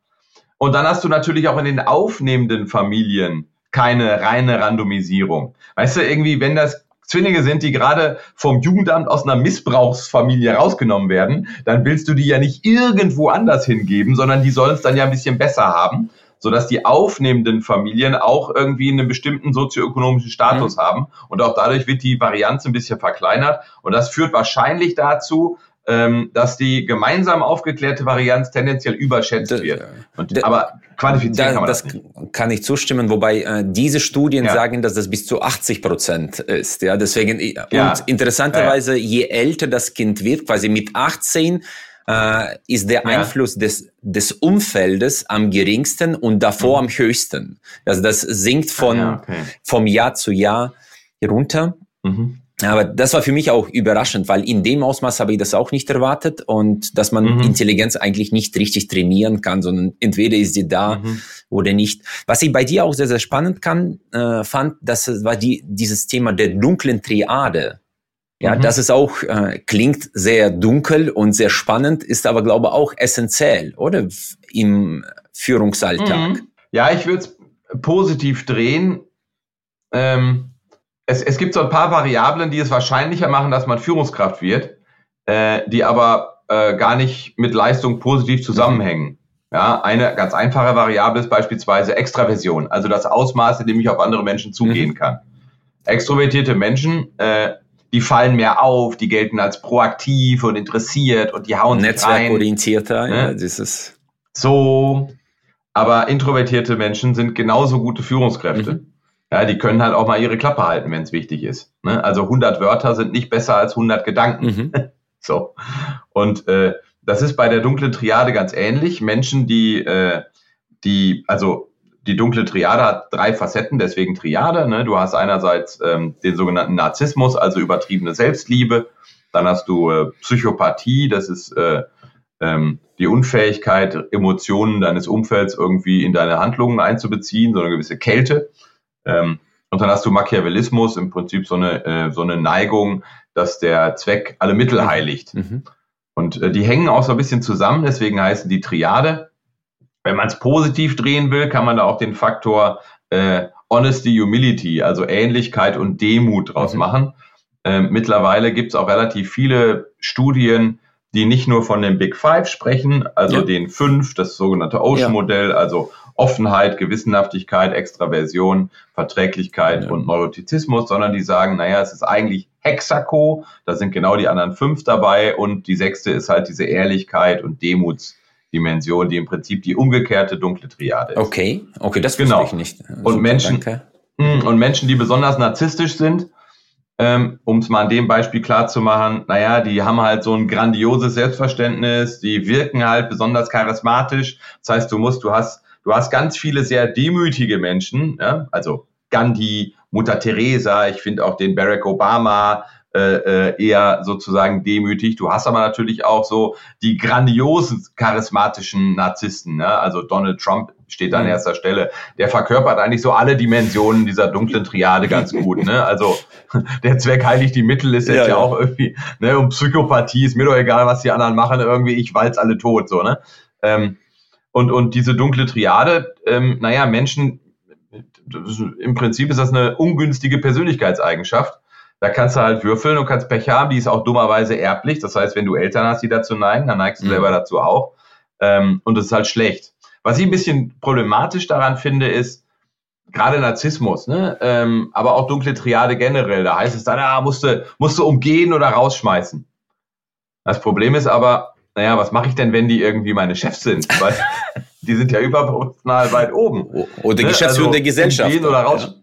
Und dann hast du natürlich auch in den aufnehmenden Familien keine reine Randomisierung. Weißt du, irgendwie, wenn das Zwillinge sind, die gerade vom Jugendamt aus einer Missbrauchsfamilie rausgenommen werden, dann willst du die ja nicht irgendwo anders hingeben, sondern die sollen es dann ja ein bisschen besser haben sodass die aufnehmenden Familien auch irgendwie einen bestimmten sozioökonomischen Status mhm. haben. Und auch dadurch wird die Varianz ein bisschen verkleinert. Und das führt wahrscheinlich dazu, ähm, dass die gemeinsam aufgeklärte Varianz tendenziell überschätzt das, wird. Und, aber quantifizieren da, kann man das, das kann ich zustimmen, wobei äh, diese Studien ja. sagen, dass das bis zu 80 Prozent ist. Ja, deswegen ja. und interessanterweise, je älter das Kind wird, quasi mit 18 äh, ist der. Einfluss des, des Umfeldes am geringsten und davor mhm. am höchsten. Also das sinkt von, ah, ja, okay. vom Jahr zu Jahr runter. Mhm. Aber das war für mich auch überraschend, weil in dem Ausmaß habe ich das auch nicht erwartet und dass man mhm. Intelligenz eigentlich nicht richtig trainieren kann, sondern entweder ist sie da mhm. oder nicht. Was ich bei dir auch sehr, sehr spannend kann, äh, fand, das war die, dieses Thema der dunklen Triade. Ja, mhm. das ist auch, äh, klingt sehr dunkel und sehr spannend, ist aber, glaube ich, auch essentiell, oder? Im Führungsalltag. Mhm. Ja, ich würde es positiv drehen. Ähm, es, es gibt so ein paar Variablen, die es wahrscheinlicher machen, dass man Führungskraft wird, äh, die aber äh, gar nicht mit Leistung positiv zusammenhängen. Ja, eine ganz einfache Variable ist beispielsweise Extraversion, also das Ausmaß, in dem ich auf andere Menschen zugehen mhm. kann. Extrovertierte Menschen äh, die fallen mehr auf, die gelten als proaktiv und interessiert und die hauen Netzwerkorientierter, ne? ja, dieses. So, aber introvertierte Menschen sind genauso gute Führungskräfte. Mhm. Ja, die können halt auch mal ihre Klappe halten, wenn es wichtig ist. Ne? Also 100 Wörter sind nicht besser als 100 Gedanken. Mhm. so. Und äh, das ist bei der dunklen Triade ganz ähnlich. Menschen, die, äh, die, also die dunkle Triade hat drei Facetten, deswegen Triade. Ne? Du hast einerseits ähm, den sogenannten Narzissmus, also übertriebene Selbstliebe. Dann hast du äh, Psychopathie, das ist äh, ähm, die Unfähigkeit, Emotionen deines Umfelds irgendwie in deine Handlungen einzubeziehen, so eine gewisse Kälte. Ähm, und dann hast du Machiavellismus, im Prinzip so eine, äh, so eine Neigung, dass der Zweck alle Mittel heiligt. Mhm. Und äh, die hängen auch so ein bisschen zusammen, deswegen heißen die Triade. Wenn man es positiv drehen will, kann man da auch den Faktor äh, Honesty, Humility, also Ähnlichkeit und Demut draus mhm. machen. Ähm, mittlerweile gibt es auch relativ viele Studien, die nicht nur von den Big Five sprechen, also ja. den fünf, das sogenannte Ocean-Modell, ja. also Offenheit, Gewissenhaftigkeit, Extraversion, Verträglichkeit ja. und Neurotizismus, sondern die sagen, naja, es ist eigentlich Hexaco, da sind genau die anderen fünf dabei und die sechste ist halt diese Ehrlichkeit und Demuts. Dimension, die im Prinzip die umgekehrte dunkle Triade ist. Okay, okay, das genau. ich nicht. Super, und Menschen danke. Hm, und Menschen, die besonders narzisstisch sind, ähm, um es mal an dem Beispiel klar zu machen, naja, die haben halt so ein grandioses Selbstverständnis, die wirken halt besonders charismatisch. Das heißt, du musst, du hast, du hast ganz viele sehr demütige Menschen, ja? also Gandhi, Mutter Teresa, ich finde auch den Barack Obama, äh, äh, eher sozusagen demütig. Du hast aber natürlich auch so die grandiosen charismatischen Narzissten. Ne? Also Donald Trump steht an mhm. erster Stelle. Der verkörpert eigentlich so alle Dimensionen dieser dunklen Triade ganz gut. Ne? Also der Zweck heiligt die Mittel ist jetzt ja, ja, auch irgendwie, ne, um Psychopathie ist mir doch egal, was die anderen machen, irgendwie, ich walz alle tot, so, ne? Ähm, und, und diese dunkle Triade, ähm, naja, Menschen, im Prinzip ist das eine ungünstige Persönlichkeitseigenschaft. Da kannst du halt würfeln und kannst Pech haben. Die ist auch dummerweise erblich. Das heißt, wenn du Eltern hast, die dazu neigen, dann neigst du mhm. selber dazu auch. Ähm, und das ist halt schlecht. Was ich ein bisschen problematisch daran finde, ist, gerade Narzissmus, ne? ähm, aber auch dunkle Triade generell. Da heißt es dann, ah, musst du, musst du umgehen oder rausschmeißen. Das Problem ist aber, naja, was mache ich denn, wenn die irgendwie meine Chefs sind? Weil die sind ja überproportional weit oben. Oder ne? Geschäftsführende also, Gesellschaft. Umgehen oder raus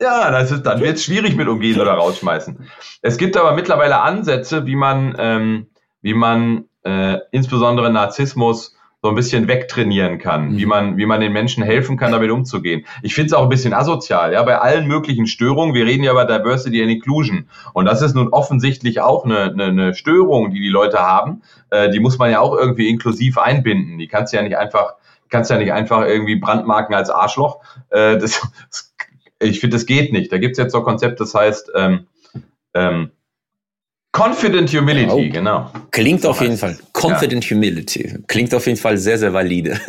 ja. ja, das ist, dann wird es schwierig mit umgehen oder rausschmeißen. Es gibt aber mittlerweile Ansätze, wie man, ähm, wie man äh, insbesondere Narzissmus so ein bisschen wegtrainieren kann, mhm. wie man, wie man den Menschen helfen kann, damit umzugehen. Ich finde es auch ein bisschen asozial, ja, bei allen möglichen Störungen. Wir reden ja über Diversity and Inclusion. Und das ist nun offensichtlich auch eine, eine, eine Störung, die die Leute haben. Äh, die muss man ja auch irgendwie inklusiv einbinden. Die kannst du ja nicht einfach kannst ja nicht einfach irgendwie brandmarken als Arschloch. Äh, das, das, ich finde, das geht nicht. Da gibt es jetzt so ein Konzept, das heißt ähm, ähm, Confident Humility, oh. genau. Klingt auf jeden Fall. Confident ja. Humility. Klingt auf jeden Fall sehr, sehr valide.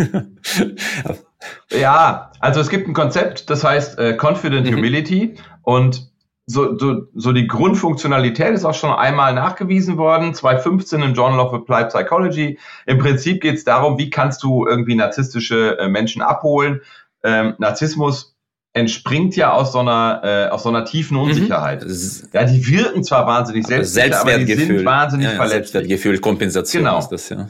ja, also es gibt ein Konzept, das heißt äh, Confident mhm. Humility und so, so, so die Grundfunktionalität ist auch schon einmal nachgewiesen worden, 2015 im Journal of Applied Psychology. Im Prinzip geht es darum, wie kannst du irgendwie narzisstische äh, Menschen abholen. Ähm, Narzissmus entspringt ja aus so einer, äh, aus so einer tiefen mhm. Unsicherheit. Mhm. Ja, die wirken zwar wahnsinnig selbstsicher, aber die sind wahnsinnig ja, ja, verletzlich. Selbstwertgefühl, Kompensation genau. ist das, ja.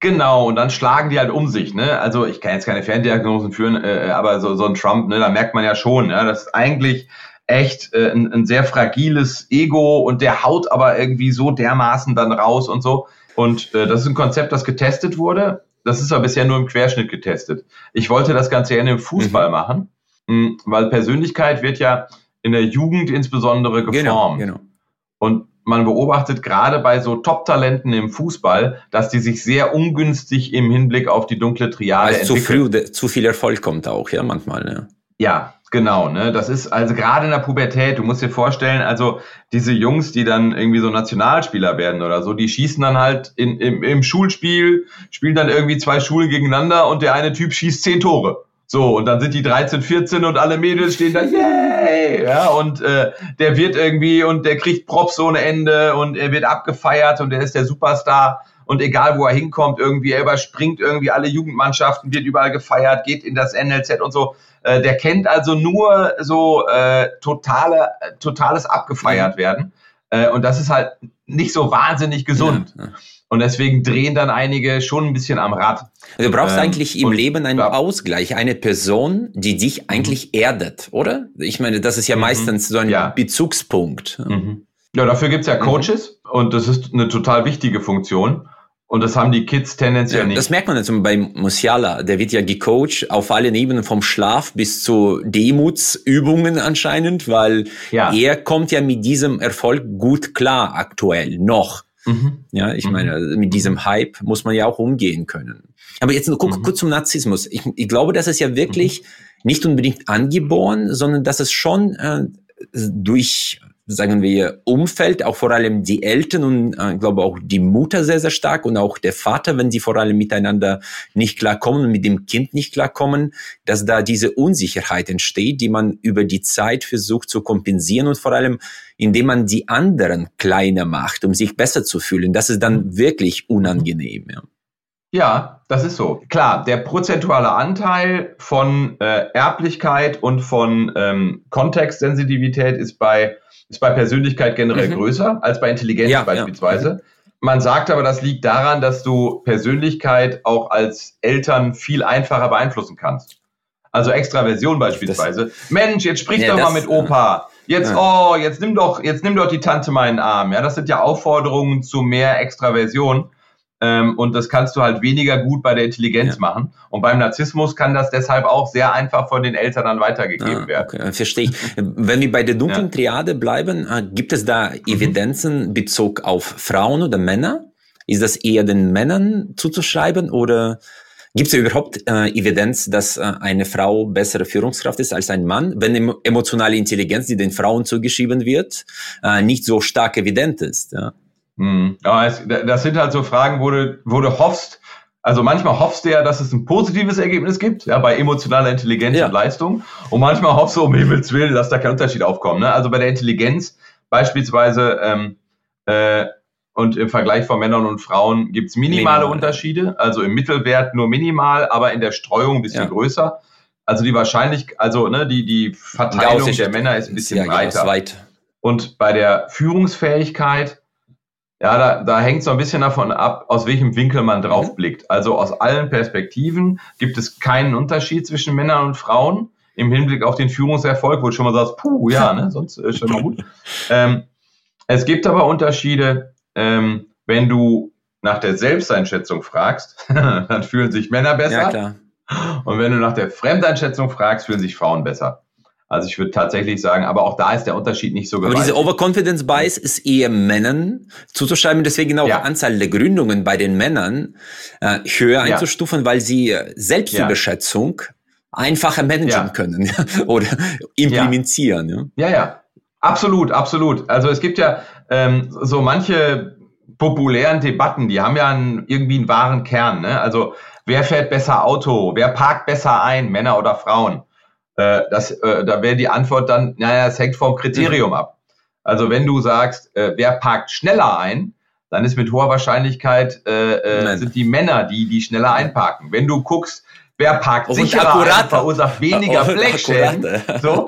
Genau, und dann schlagen die halt um sich, ne? Also ich kann jetzt keine Ferndiagnosen führen, äh, aber so, so ein Trump, ne, da merkt man ja schon, ja, dass eigentlich echt äh, ein, ein sehr fragiles Ego und der haut aber irgendwie so dermaßen dann raus und so. Und äh, das ist ein Konzept, das getestet wurde. Das ist aber bisher nur im Querschnitt getestet. Ich wollte das Ganze gerne im Fußball mhm. machen, weil Persönlichkeit wird ja in der Jugend insbesondere genau, geformt. Genau, genau. Und man beobachtet gerade bei so Top-Talenten im Fußball, dass die sich sehr ungünstig im Hinblick auf die dunkle Triade also entwickeln. Zu früh, zu viel Erfolg kommt auch, ja, manchmal, ja. Ja, Genau, ne? Das ist also gerade in der Pubertät, du musst dir vorstellen, also diese Jungs, die dann irgendwie so Nationalspieler werden oder so, die schießen dann halt in, im, im Schulspiel, spielen dann irgendwie zwei Schulen gegeneinander und der eine Typ schießt zehn Tore. So, und dann sind die 13, 14 und alle Mädels stehen da, yay! Ja, und äh, der wird irgendwie und der kriegt Props ohne Ende und er wird abgefeiert und er ist der Superstar und egal wo er hinkommt, irgendwie, er überspringt irgendwie alle Jugendmannschaften, wird überall gefeiert, geht in das NLZ und so. Äh, der kennt also nur so äh, totale, totales abgefeiert mhm. werden. Äh, und das ist halt nicht so wahnsinnig gesund. Ja, ja. Und deswegen drehen dann einige schon ein bisschen am Rad. Du brauchst ähm, eigentlich im Leben einen ja. Ausgleich, eine Person, die dich mhm. eigentlich mhm. erdet, oder? Ich meine, das ist ja mhm. meistens so ein ja. Bezugspunkt. Mhm. Ja, dafür gibt's ja mhm. Coaches und das ist eine total wichtige Funktion. Und das haben die Kids tendenziell ja, nicht. Das merkt man jetzt bei Musiala. Der wird ja gecoacht auf allen Ebenen vom Schlaf bis zu Demutsübungen anscheinend, weil ja. er kommt ja mit diesem Erfolg gut klar aktuell noch. Mhm. Ja, ich mhm. meine, mit diesem Hype muss man ja auch umgehen können. Aber jetzt nur guck, mhm. kurz zum Narzissmus. Ich, ich glaube, dass es ja wirklich mhm. nicht unbedingt angeboren, sondern dass es schon äh, durch sagen wir, Umfeld, auch vor allem die Eltern und äh, glaube auch die Mutter sehr, sehr stark und auch der Vater, wenn sie vor allem miteinander nicht klarkommen und mit dem Kind nicht klarkommen, dass da diese Unsicherheit entsteht, die man über die Zeit versucht zu kompensieren und vor allem, indem man die anderen kleiner macht, um sich besser zu fühlen. Das ist dann wirklich unangenehm. Ja. Ja, das ist so. Klar, der prozentuale Anteil von äh, Erblichkeit und von ähm, Kontextsensitivität ist bei ist bei Persönlichkeit generell mhm. größer als bei Intelligenz ja, beispielsweise. Ja. Man sagt aber, das liegt daran, dass du Persönlichkeit auch als Eltern viel einfacher beeinflussen kannst. Also Extraversion beispielsweise. Das, Mensch, jetzt sprich ja, doch das, mal mit Opa. Jetzt, oh, jetzt nimm doch, jetzt nimm doch die Tante meinen Arm. Ja, das sind ja Aufforderungen zu mehr Extraversion. Ähm, und das kannst du halt weniger gut bei der Intelligenz ja. machen. Und beim Narzissmus kann das deshalb auch sehr einfach von den Eltern dann weitergegeben ah, werden. Okay, verstehe ich. Wenn wir bei der dunklen ja. Triade bleiben, äh, gibt es da mhm. Evidenzen Bezug auf Frauen oder Männer? Ist das eher den Männern zuzuschreiben oder Gibt es überhaupt äh, Evidenz, dass äh, eine Frau bessere Führungskraft ist als ein Mann, wenn emotionale Intelligenz, die den Frauen zugeschrieben wird, äh, nicht so stark evident ist? Ja? Hm. Ja, es, das sind halt so Fragen, wo du, wo du hoffst, also manchmal hoffst du ja, dass es ein positives Ergebnis gibt, ja, bei emotionaler Intelligenz ja. und Leistung. Und manchmal hoffst du, um Himmels Willen, dass da kein Unterschied aufkommt. Ne? Also bei der Intelligenz beispielsweise ähm, äh, und im Vergleich von Männern und Frauen gibt's minimale minimal. Unterschiede, also im Mittelwert nur minimal, aber in der Streuung ein bisschen ja. größer. Also die wahrscheinlich, also ne, die, die Verteilung der Männer ist ein bisschen breiter. Und bei der Führungsfähigkeit ja, da, da hängt so ein bisschen davon ab, aus welchem Winkel man drauf blickt. Also aus allen Perspektiven gibt es keinen Unterschied zwischen Männern und Frauen im Hinblick auf den Führungserfolg, wo du schon mal sagst, puh, ja, ne, sonst ist schon mal gut. Ähm, es gibt aber Unterschiede, ähm, wenn du nach der Selbsteinschätzung fragst, dann fühlen sich Männer besser. Ja, klar. Und wenn du nach der Fremdeinschätzung fragst, fühlen sich Frauen besser. Also ich würde tatsächlich sagen, aber auch da ist der Unterschied nicht so gewaltig. Aber diese Overconfidence Bias ist eher Männern zuzuschreiben, deswegen auch ja. Anzahl der Gründungen bei den Männern äh, höher einzustufen, weil sie äh, Selbstüberschätzung ja. einfacher managen ja. können oder implementieren. Ja. ja, ja, absolut, absolut. Also es gibt ja ähm, so manche populären Debatten, die haben ja einen, irgendwie einen wahren Kern. Ne? Also wer fährt besser Auto, wer parkt besser ein, Männer oder Frauen? Äh, das, äh, da wäre die Antwort dann, naja, es hängt vom Kriterium mhm. ab. Also wenn du sagst, äh, wer parkt schneller ein, dann ist mit hoher Wahrscheinlichkeit äh, äh, sind die Männer, die die schneller einparken. Wenn du guckst, wer parkt und sicherer akkurat, ein, verursacht weniger Blechschäden, so,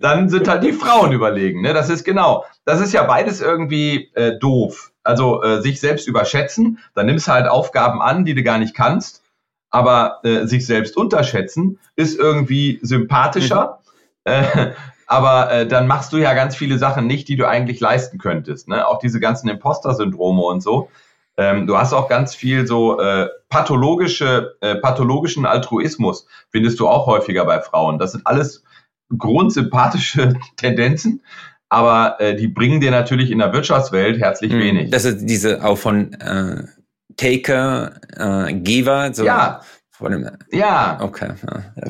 dann sind halt die Frauen überlegen. Ne? Das ist genau. Das ist ja beides irgendwie äh, doof. Also äh, sich selbst überschätzen, dann nimmst du halt Aufgaben an, die du gar nicht kannst aber äh, sich selbst unterschätzen ist irgendwie sympathischer. Mhm. Äh, aber äh, dann machst du ja ganz viele Sachen nicht, die du eigentlich leisten könntest. Ne? Auch diese ganzen Imposter-Syndrome und so. Ähm, du hast auch ganz viel so äh, pathologische, äh, pathologischen Altruismus, findest du auch häufiger bei Frauen. Das sind alles grundsympathische Tendenzen, aber äh, die bringen dir natürlich in der Wirtschaftswelt herzlich mhm. wenig. Das ist diese auch von äh, Taker, äh, Giver, so ja. Von dem, ja. Okay.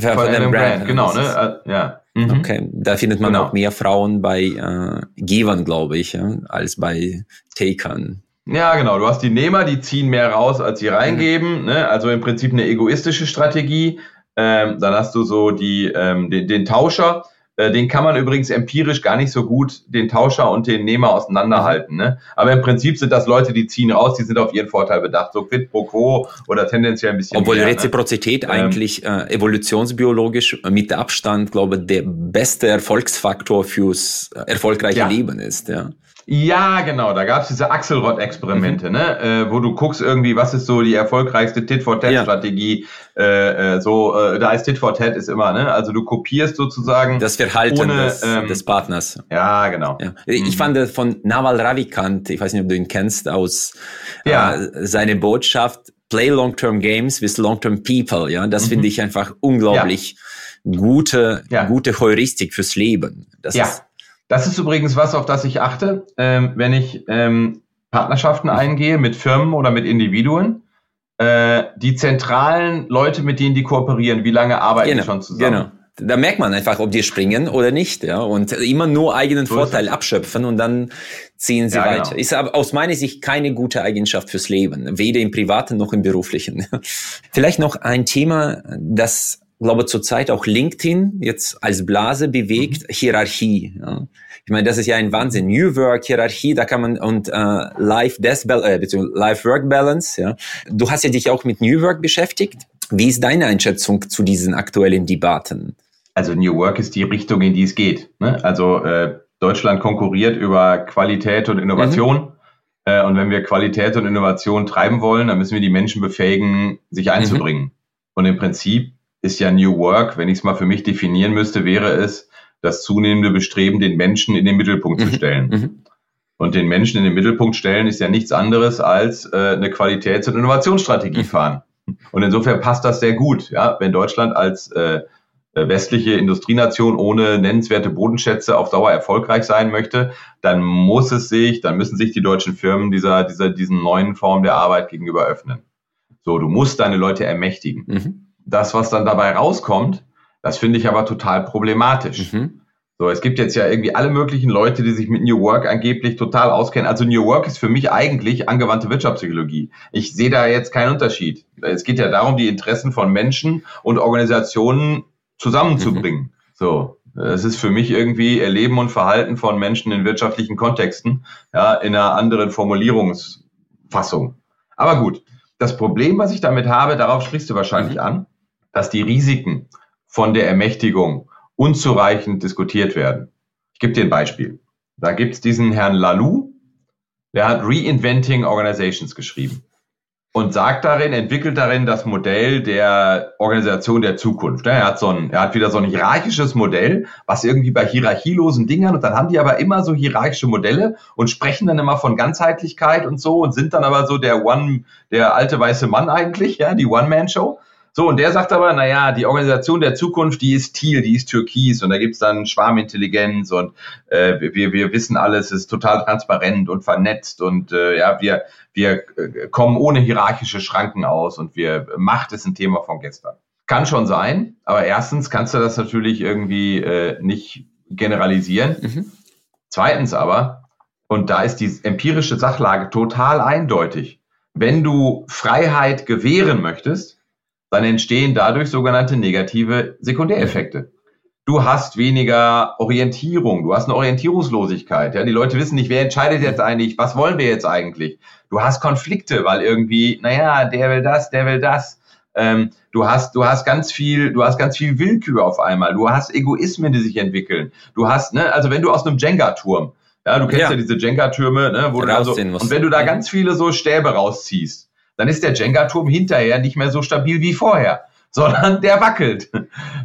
Ja. Von, dem Brand, Brand genau, ne? Äh, ja. Mhm. Okay, da findet man genau. auch mehr Frauen bei äh, Givern, glaube ich, ja, als bei Takern. Ja, genau. Du hast die Nehmer, die ziehen mehr raus, als sie reingeben. Mhm. Ne? Also im Prinzip eine egoistische Strategie. Ähm, dann hast du so die, ähm, den, den Tauscher, den kann man übrigens empirisch gar nicht so gut den Tauscher und den Nehmer auseinanderhalten. Ne? Aber im Prinzip sind das Leute, die ziehen raus, die sind auf ihren Vorteil bedacht. So quid pro quo oder tendenziell ein bisschen Obwohl mehr, ne? Reziprozität ne? eigentlich äh, evolutionsbiologisch mit Abstand, glaube ich, der beste Erfolgsfaktor fürs äh, erfolgreiche ja. Leben ist. Ja. Ja, genau. Da gab es diese Axelrod-Experimente, mhm. ne? Äh, wo du guckst irgendwie, was ist so die erfolgreichste Tit-for-Tat-Strategie. Ja. Äh, äh, so, äh, da ist Tit-for-Tat ist immer, ne? Also du kopierst sozusagen das Verhalten ohne, des, ähm, des Partners. Ja, genau. Ja. Ich mhm. fand von Naval Ravikant, ich weiß nicht, ob du ihn kennst, aus ja. äh, seine Botschaft Play Long-Term Games with Long-Term People. Ja, das mhm. finde ich einfach unglaublich ja. gute, gute Heuristik fürs Leben. Das ja. ist das ist übrigens was, auf das ich achte, ähm, wenn ich ähm, Partnerschaften eingehe mit Firmen oder mit Individuen. Äh, die zentralen Leute, mit denen die kooperieren, wie lange arbeiten genau, die schon zusammen? Genau. Da merkt man einfach, ob die springen oder nicht, ja. Und immer nur eigenen so Vorteil abschöpfen und dann ziehen sie ja, weiter. Genau. Ist aber aus meiner Sicht keine gute Eigenschaft fürs Leben, weder im privaten noch im beruflichen. Vielleicht noch ein Thema, das glaube zurzeit auch LinkedIn jetzt als Blase bewegt, mhm. Hierarchie. Ja. Ich meine, das ist ja ein Wahnsinn. New Work, Hierarchie, da kann man und äh, Life Death äh, beziehungsweise Life Work Balance. Ja. Du hast ja dich auch mit New Work beschäftigt. Wie ist deine Einschätzung zu diesen aktuellen Debatten? Also New Work ist die Richtung, in die es geht. Ne? Also äh, Deutschland konkurriert über Qualität und Innovation. Mhm. Äh, und wenn wir Qualität und Innovation treiben wollen, dann müssen wir die Menschen befähigen, sich einzubringen. Mhm. Und im Prinzip ist ja New Work, wenn ich es mal für mich definieren müsste, wäre es das zunehmende Bestreben, den Menschen in den Mittelpunkt mhm. zu stellen. Mhm. Und den Menschen in den Mittelpunkt stellen ist ja nichts anderes als äh, eine Qualitäts- und Innovationsstrategie mhm. fahren. Und insofern passt das sehr gut, ja, wenn Deutschland als äh, westliche Industrienation ohne nennenswerte Bodenschätze auf Dauer erfolgreich sein möchte, dann muss es sich, dann müssen sich die deutschen Firmen dieser, dieser, diesen neuen Form der Arbeit gegenüber öffnen. So, du musst deine Leute ermächtigen. Mhm das, was dann dabei rauskommt, das finde ich aber total problematisch. Mhm. So, es gibt jetzt ja irgendwie alle möglichen Leute, die sich mit New Work angeblich total auskennen. Also New Work ist für mich eigentlich angewandte Wirtschaftspsychologie. Ich sehe da jetzt keinen Unterschied. Es geht ja darum, die Interessen von Menschen und Organisationen zusammenzubringen. Mhm. So, es ist für mich irgendwie Erleben und Verhalten von Menschen in wirtschaftlichen Kontexten, ja, in einer anderen Formulierungsfassung. Aber gut, das Problem, was ich damit habe, darauf sprichst du wahrscheinlich mhm. an, dass die Risiken von der Ermächtigung unzureichend diskutiert werden. Ich gebe dir ein Beispiel. Da gibt es diesen Herrn Lalou, der hat Reinventing Organizations geschrieben und sagt darin, entwickelt darin das Modell der Organisation der Zukunft. Er hat so ein, er hat wieder so ein hierarchisches Modell, was irgendwie bei hierarchielosen Dingern und dann haben die aber immer so hierarchische Modelle und sprechen dann immer von Ganzheitlichkeit und so und sind dann aber so der One, der alte weiße Mann eigentlich, ja, die One-Man-Show. So, und der sagt aber, naja, die Organisation der Zukunft, die ist Thiel, die ist Türkis und da gibt's dann Schwarmintelligenz und äh, wir, wir wissen alles, es ist total transparent und vernetzt und äh, ja, wir, wir äh, kommen ohne hierarchische Schranken aus und wir Macht ist ein Thema von gestern. Kann schon sein, aber erstens kannst du das natürlich irgendwie äh, nicht generalisieren. Mhm. Zweitens aber, und da ist die empirische Sachlage total eindeutig, wenn du Freiheit gewähren möchtest, dann entstehen dadurch sogenannte negative Sekundäreffekte. Du hast weniger Orientierung, du hast eine Orientierungslosigkeit. Ja, die Leute wissen nicht, wer entscheidet jetzt eigentlich, was wollen wir jetzt eigentlich? Du hast Konflikte, weil irgendwie, naja, der will das, der will das. Ähm, du hast, du hast ganz viel, du hast ganz viel Willkür auf einmal. Du hast Egoismen, die sich entwickeln. Du hast, ne, also wenn du aus einem Jenga-Turm, ja, du kennst ja, ja diese Jenga-Türme, ne, wo du da so, und wenn du da ganz viele so Stäbe rausziehst, dann ist der Jenga-Turm hinterher nicht mehr so stabil wie vorher, sondern der wackelt.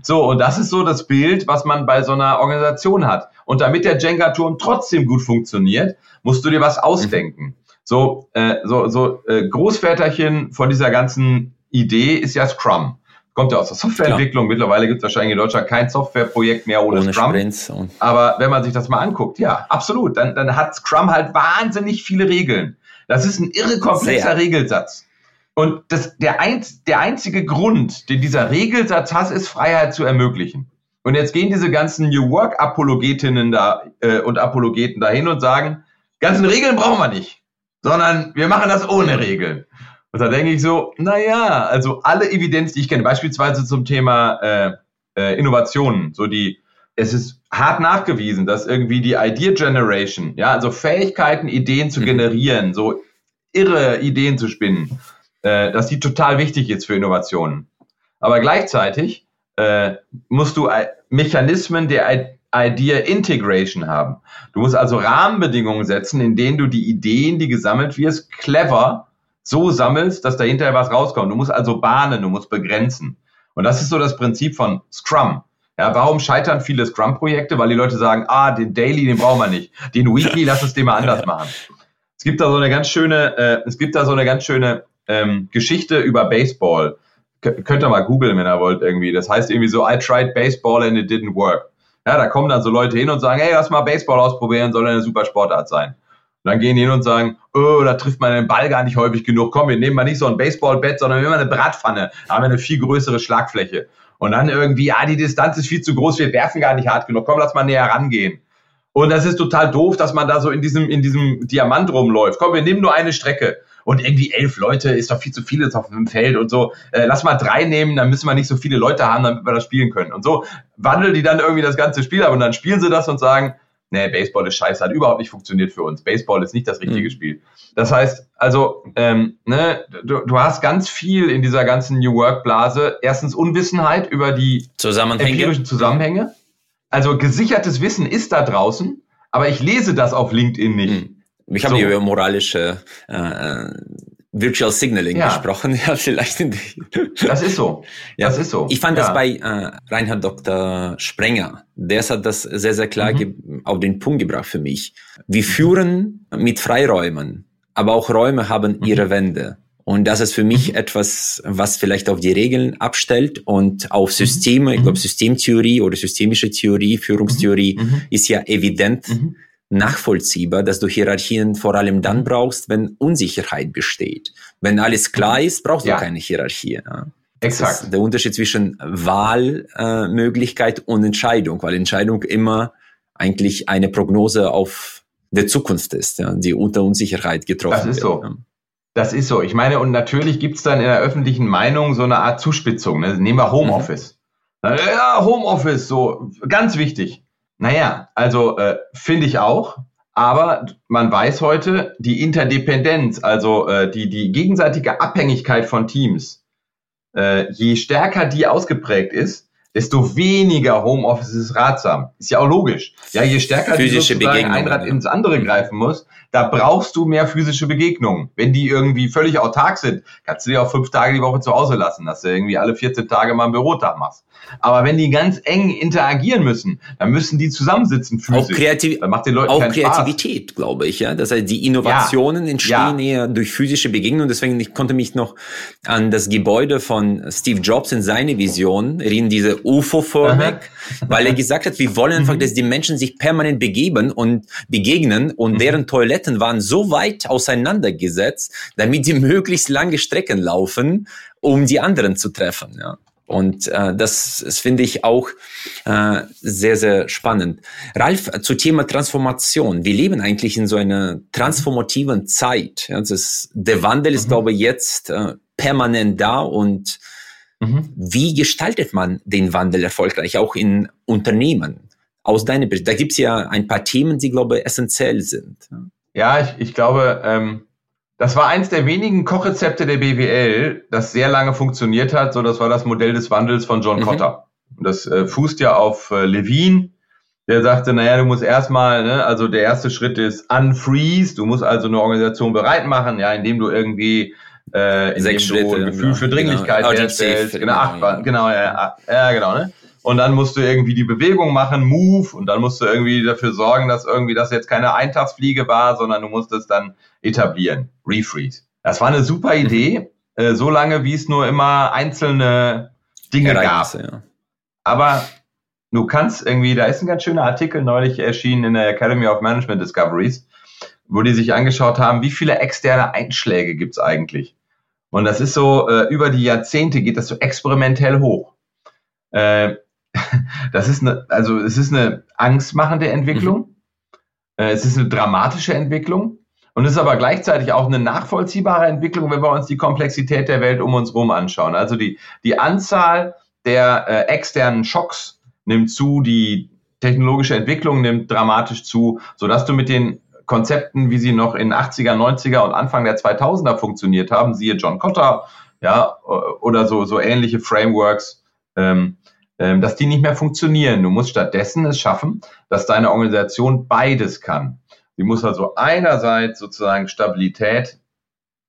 So, und das ist so das Bild, was man bei so einer Organisation hat. Und damit der Jenga-Turm trotzdem gut funktioniert, musst du dir was ausdenken. So, äh, so, so äh, Großväterchen von dieser ganzen Idee ist ja Scrum. Kommt ja aus der Softwareentwicklung. Klar. Mittlerweile gibt es wahrscheinlich in Deutschland kein Softwareprojekt mehr ohne, ohne Scrum. Aber wenn man sich das mal anguckt, ja, absolut. Dann, dann hat Scrum halt wahnsinnig viele Regeln. Das ist ein irre komplexer Sehr. Regelsatz. Und das, der, einz, der einzige Grund, den dieser Regelsatz hat, ist Freiheit zu ermöglichen. Und jetzt gehen diese ganzen New Work Apologetinnen da äh, und Apologeten dahin und sagen, ganzen Regeln brauchen wir nicht, sondern wir machen das ohne Regeln. Und da denke ich so, naja, also alle Evidenz, die ich kenne, beispielsweise zum Thema äh, äh, Innovationen, so die, es ist hart nachgewiesen, dass irgendwie die Idea Generation, ja, also Fähigkeiten, Ideen zu mhm. generieren, so irre Ideen zu spinnen, äh, dass die total wichtig ist für Innovationen. Aber gleichzeitig äh, musst du Mechanismen der Idea Integration haben. Du musst also Rahmenbedingungen setzen, in denen du die Ideen, die gesammelt wirst, clever so sammelst, dass da hinterher was rauskommt. Du musst also bahnen, du musst begrenzen. Und das ist so das Prinzip von Scrum. Ja, warum scheitern viele Scrum-Projekte? Weil die Leute sagen, ah, den Daily, den brauchen wir nicht. Den Weekly, lass uns den mal anders machen. Es gibt da so eine ganz schöne, äh, es gibt da so eine ganz schöne ähm, Geschichte über Baseball. K könnt ihr mal googeln, wenn ihr wollt, irgendwie. Das heißt irgendwie so, I tried baseball and it didn't work. Ja, da kommen dann so Leute hin und sagen, hey, lass mal Baseball ausprobieren, soll eine super Sportart sein. Und dann gehen die hin und sagen, oh, da trifft man den Ball gar nicht häufig genug. Komm, wir nehmen mal nicht so ein Baseballbett, sondern wir nehmen mal eine Bratpfanne. Da haben wir eine viel größere Schlagfläche. Und dann irgendwie, ah, die Distanz ist viel zu groß, wir werfen gar nicht hart genug. Komm, lass mal näher rangehen. Und das ist total doof, dass man da so in diesem, in diesem Diamant rumläuft. Komm, wir nehmen nur eine Strecke und irgendwie elf Leute ist doch viel zu viel jetzt auf dem Feld und so. Äh, lass mal drei nehmen, dann müssen wir nicht so viele Leute haben, damit wir das spielen können. Und so wandeln die dann irgendwie das ganze Spiel ab und dann spielen sie das und sagen, nee, Baseball ist scheiße, hat überhaupt nicht funktioniert für uns. Baseball ist nicht das richtige mhm. Spiel. Das heißt, also, ähm, ne, du, du hast ganz viel in dieser ganzen New Work-Blase. Erstens Unwissenheit über die Zusammenhänge. empirischen Zusammenhänge. Also gesichertes Wissen ist da draußen, aber ich lese das auf LinkedIn nicht. Mhm. Ich habe so. über moralische äh, Virtual Signaling ja. gesprochen. Ja, vielleicht in das ist so. Ja, das ist so. Ich fand ja. das bei äh, Reinhard Dr. Sprenger. Der hat das sehr, sehr klar mhm. auf den Punkt gebracht für mich. Wir führen mit Freiräumen, aber auch Räume haben mhm. ihre Wände. Und das ist für mich mhm. etwas, was vielleicht auf die Regeln abstellt und auf mhm. Systeme, ich glaube. Systemtheorie oder systemische Theorie, Führungstheorie ist ja evident nachvollziehbar, dass du Hierarchien vor allem dann brauchst, wenn Unsicherheit besteht. Wenn alles klar ist, brauchst du ja. keine Hierarchie. Ja. Exakt. der Unterschied zwischen Wahlmöglichkeit äh, und Entscheidung, weil Entscheidung immer eigentlich eine Prognose auf der Zukunft ist, ja, die unter Unsicherheit getroffen wird. Das ist wird, so. Ja. Das ist so. Ich meine, und natürlich gibt's dann in der öffentlichen Meinung so eine Art Zuspitzung. Ne? Nehmen wir Homeoffice. Mhm. Ja, Homeoffice, so ganz wichtig. Naja, also äh, finde ich auch. Aber man weiß heute, die Interdependenz, also äh, die, die gegenseitige Abhängigkeit von Teams, äh, je stärker die ausgeprägt ist, desto weniger Homeoffice ist ratsam. Ist ja auch logisch. Ja, je stärker physische du ein Rad ins andere greifen muss, da brauchst du mehr physische Begegnungen. Wenn die irgendwie völlig autark sind, kannst du die auch fünf Tage die Woche zu Hause lassen, dass du irgendwie alle 14 Tage mal einen Bürotag machst. Aber wenn die ganz eng interagieren müssen, dann müssen die zusammensitzen physisch. Auch, Kreativ das macht den Leuten auch Kreativität, Spaß. glaube ich. Ja, das heißt, die Innovationen ja. entstehen ja. eher durch physische Begegnungen. Deswegen ich konnte mich noch an das Gebäude von Steve Jobs in seine Vision erinnern, diese UFO-förmig, weil er gesagt hat, wir wollen einfach, mhm. dass die Menschen sich permanent begeben und begegnen und mhm. deren Toiletten waren so weit auseinandergesetzt, damit die möglichst lange Strecken laufen, um die anderen zu treffen. Ja. Und äh, das, das finde ich auch äh, sehr, sehr spannend. Ralf, zu Thema Transformation. Wir leben eigentlich in so einer transformativen Zeit. Ja, das der Wandel ist, mhm. glaube ich, jetzt äh, permanent da. Und mhm. wie gestaltet man den Wandel erfolgreich, auch in Unternehmen? Aus deiner Sicht. Da gibt es ja ein paar Themen, die, glaube ich, essentiell sind. Ja, ich, ich glaube, ähm, das war eins der wenigen Kochrezepte der BWL, das sehr lange funktioniert hat. So, das war das Modell des Wandels von John mhm. Cotter. Das äh, fußt ja auf äh, Levine, der sagte, naja, du musst erstmal, ne, also der erste Schritt ist unfreeze, du musst also eine Organisation bereit machen, ja, indem du irgendwie äh, indem Sechs du ein Gefühl genau. für Dringlichkeit genau. herstellst. Genau, acht, genau, ja, ja, genau, ne? Und dann musst du irgendwie die Bewegung machen, Move, und dann musst du irgendwie dafür sorgen, dass irgendwie das jetzt keine Eintagsfliege war, sondern du musst es dann etablieren. Refreeze. Das war eine super mhm. Idee, äh, so lange wie es nur immer einzelne Dinge gab. Ja. Aber du kannst irgendwie, da ist ein ganz schöner Artikel neulich erschienen in der Academy of Management Discoveries, wo die sich angeschaut haben, wie viele externe Einschläge gibt's eigentlich. Und das ist so, äh, über die Jahrzehnte geht das so experimentell hoch. Äh, das ist eine, also es ist eine angstmachende Entwicklung. Mhm. Äh, es ist eine dramatische Entwicklung. Und es ist aber gleichzeitig auch eine nachvollziehbare Entwicklung, wenn wir uns die Komplexität der Welt um uns herum anschauen. Also die, die Anzahl der äh, externen Schocks nimmt zu, die technologische Entwicklung nimmt dramatisch zu, sodass du mit den Konzepten, wie sie noch in 80er, 90er und Anfang der 2000er funktioniert haben, siehe John Cotter, ja, oder so, so ähnliche Frameworks, ähm, ähm, dass die nicht mehr funktionieren. Du musst stattdessen es schaffen, dass deine Organisation beides kann. Sie muss also einerseits sozusagen Stabilität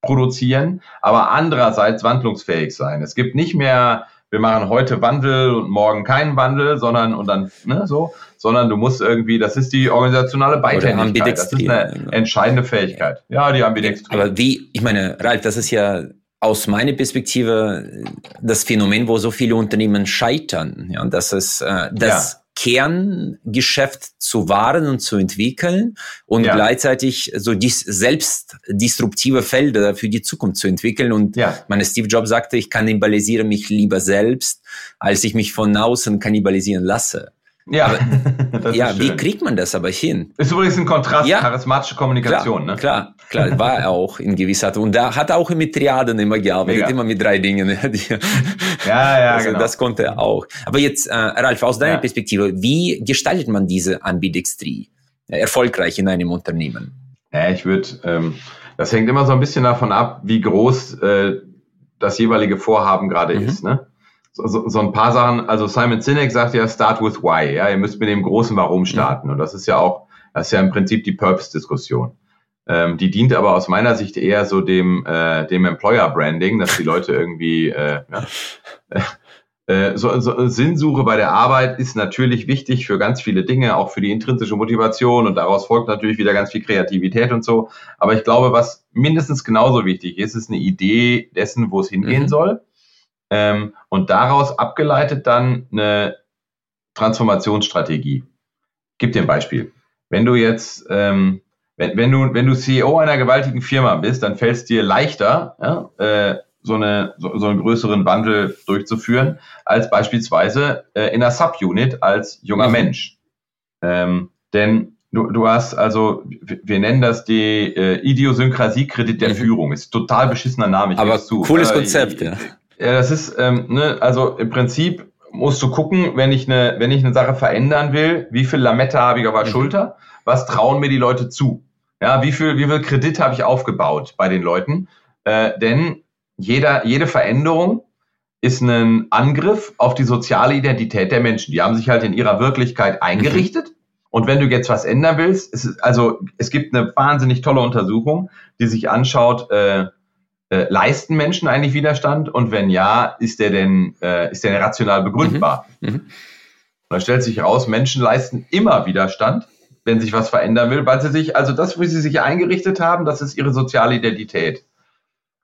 produzieren, aber andererseits wandlungsfähig sein. Es gibt nicht mehr, wir machen heute Wandel und morgen keinen Wandel, sondern und dann ne, so, sondern du musst irgendwie, das ist die organisationale Beitänigkeit. Das ist eine genau. entscheidende Fähigkeit. Ja, die Ambidextrie. Aber wie, ich meine, Ralf, das ist ja aus meiner Perspektive das Phänomen, wo so viele Unternehmen scheitern. Ja, das ist äh, das ja. Kerngeschäft zu wahren und zu entwickeln und ja. gleichzeitig so dies selbst disruptive Felder für die Zukunft zu entwickeln. Und ja. meine Steve Jobs sagte, ich kannibalisiere mich lieber selbst, als ich mich von außen kannibalisieren lasse. Ja, aber, ja wie kriegt man das aber hin? Ist übrigens ein Kontrast, ja, charismatische Kommunikation, klar, ne? Klar, klar, war er auch in gewisser Art. Und da hat er auch mit Triaden immer gearbeitet, Mega. immer mit drei Dingen. ja, ja, also, genau. Das konnte er auch. Aber jetzt, äh, Ralf, aus deiner ja. Perspektive, wie gestaltet man diese Ambidextrie erfolgreich in einem Unternehmen? Ja, ich würde, ähm, das hängt immer so ein bisschen davon ab, wie groß äh, das jeweilige Vorhaben gerade mhm. ist, ne? So, so ein paar Sachen, also Simon Sinek sagt ja, start with why, ja, ihr müsst mit dem großen Warum starten. Und das ist ja auch, das ist ja im Prinzip die Purpose-Diskussion. Ähm, die dient aber aus meiner Sicht eher so dem, äh, dem Employer-Branding, dass die Leute irgendwie, äh, ja, äh, so, so Sinnsuche bei der Arbeit ist natürlich wichtig für ganz viele Dinge, auch für die intrinsische Motivation und daraus folgt natürlich wieder ganz viel Kreativität und so. Aber ich glaube, was mindestens genauso wichtig ist, ist eine Idee dessen, wo es hingehen mhm. soll ähm, und daraus abgeleitet dann eine Transformationsstrategie. Gib dir ein Beispiel. Wenn du jetzt, ähm, wenn, wenn, du, wenn du CEO einer gewaltigen Firma bist, dann fällt es dir leichter, ja, äh, so, eine, so, so einen größeren Wandel durchzuführen, als beispielsweise äh, in einer Subunit als junger. Mensch. Ähm, denn du, du hast also, wir nennen das die äh, Idiosynkrasie-Kredit der mhm. Führung. Ist total beschissener Name. Ich Aber cooles äh, Konzept, ja. Ja, das ist, ähm, ne, also im Prinzip musst du gucken, wenn ich eine, wenn ich eine Sache verändern will, wie viel Lametta habe ich auf der mhm. Schulter, was trauen mir die Leute zu? Ja, wie viel, wie viel Kredit habe ich aufgebaut bei den Leuten? Äh, denn jeder, jede Veränderung ist ein Angriff auf die soziale Identität der Menschen. Die haben sich halt in ihrer Wirklichkeit eingerichtet. Mhm. Und wenn du jetzt was ändern willst, es ist, also es gibt eine wahnsinnig tolle Untersuchung, die sich anschaut, äh, äh, leisten Menschen eigentlich Widerstand? Und wenn ja, ist der denn, äh, ist der denn rational begründbar? Mhm. Mhm. Und da stellt sich heraus, Menschen leisten immer Widerstand, wenn sich was verändern will, weil sie sich, also das, wie sie sich eingerichtet haben, das ist ihre soziale Identität.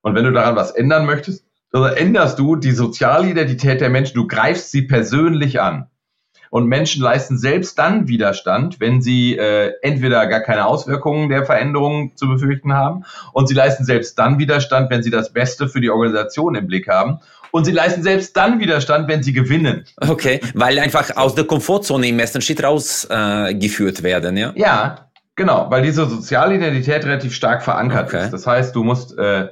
Und wenn du daran was ändern möchtest, dann änderst du die soziale Identität der Menschen, du greifst sie persönlich an. Und Menschen leisten selbst dann Widerstand, wenn sie äh, entweder gar keine Auswirkungen der Veränderungen zu befürchten haben und sie leisten selbst dann Widerstand, wenn sie das Beste für die Organisation im Blick haben. Und sie leisten selbst dann Widerstand, wenn sie gewinnen. Okay, weil einfach aus der Komfortzone im ersten Schritt rausgeführt äh, werden, ja? Ja, genau, weil diese soziale Identität relativ stark verankert okay. ist. Das heißt, du musst äh,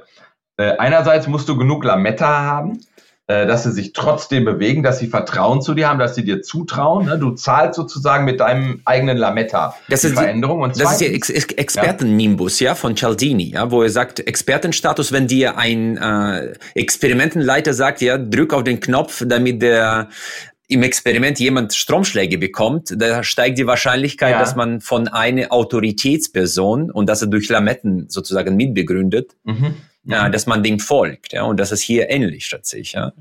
äh, einerseits musst du genug Lametta haben, dass sie sich trotzdem bewegen, dass sie Vertrauen zu dir haben, dass sie dir zutrauen. Ne? Du zahlst sozusagen mit deinem eigenen Lametta das die ist Veränderung. Die, und das ist der Ex Ex Expertennimbus ja. ja. von Cialdini, ja, wo er sagt, Expertenstatus, wenn dir ein äh, Experimentenleiter sagt, ja, drück auf den Knopf, damit der im Experiment jemand Stromschläge bekommt, da steigt die Wahrscheinlichkeit, ja. dass man von einer Autoritätsperson und dass er durch Lametten sozusagen mitbegründet, mhm ja, dass man dem folgt, ja, und das ist hier ähnlich tatsächlich, ja.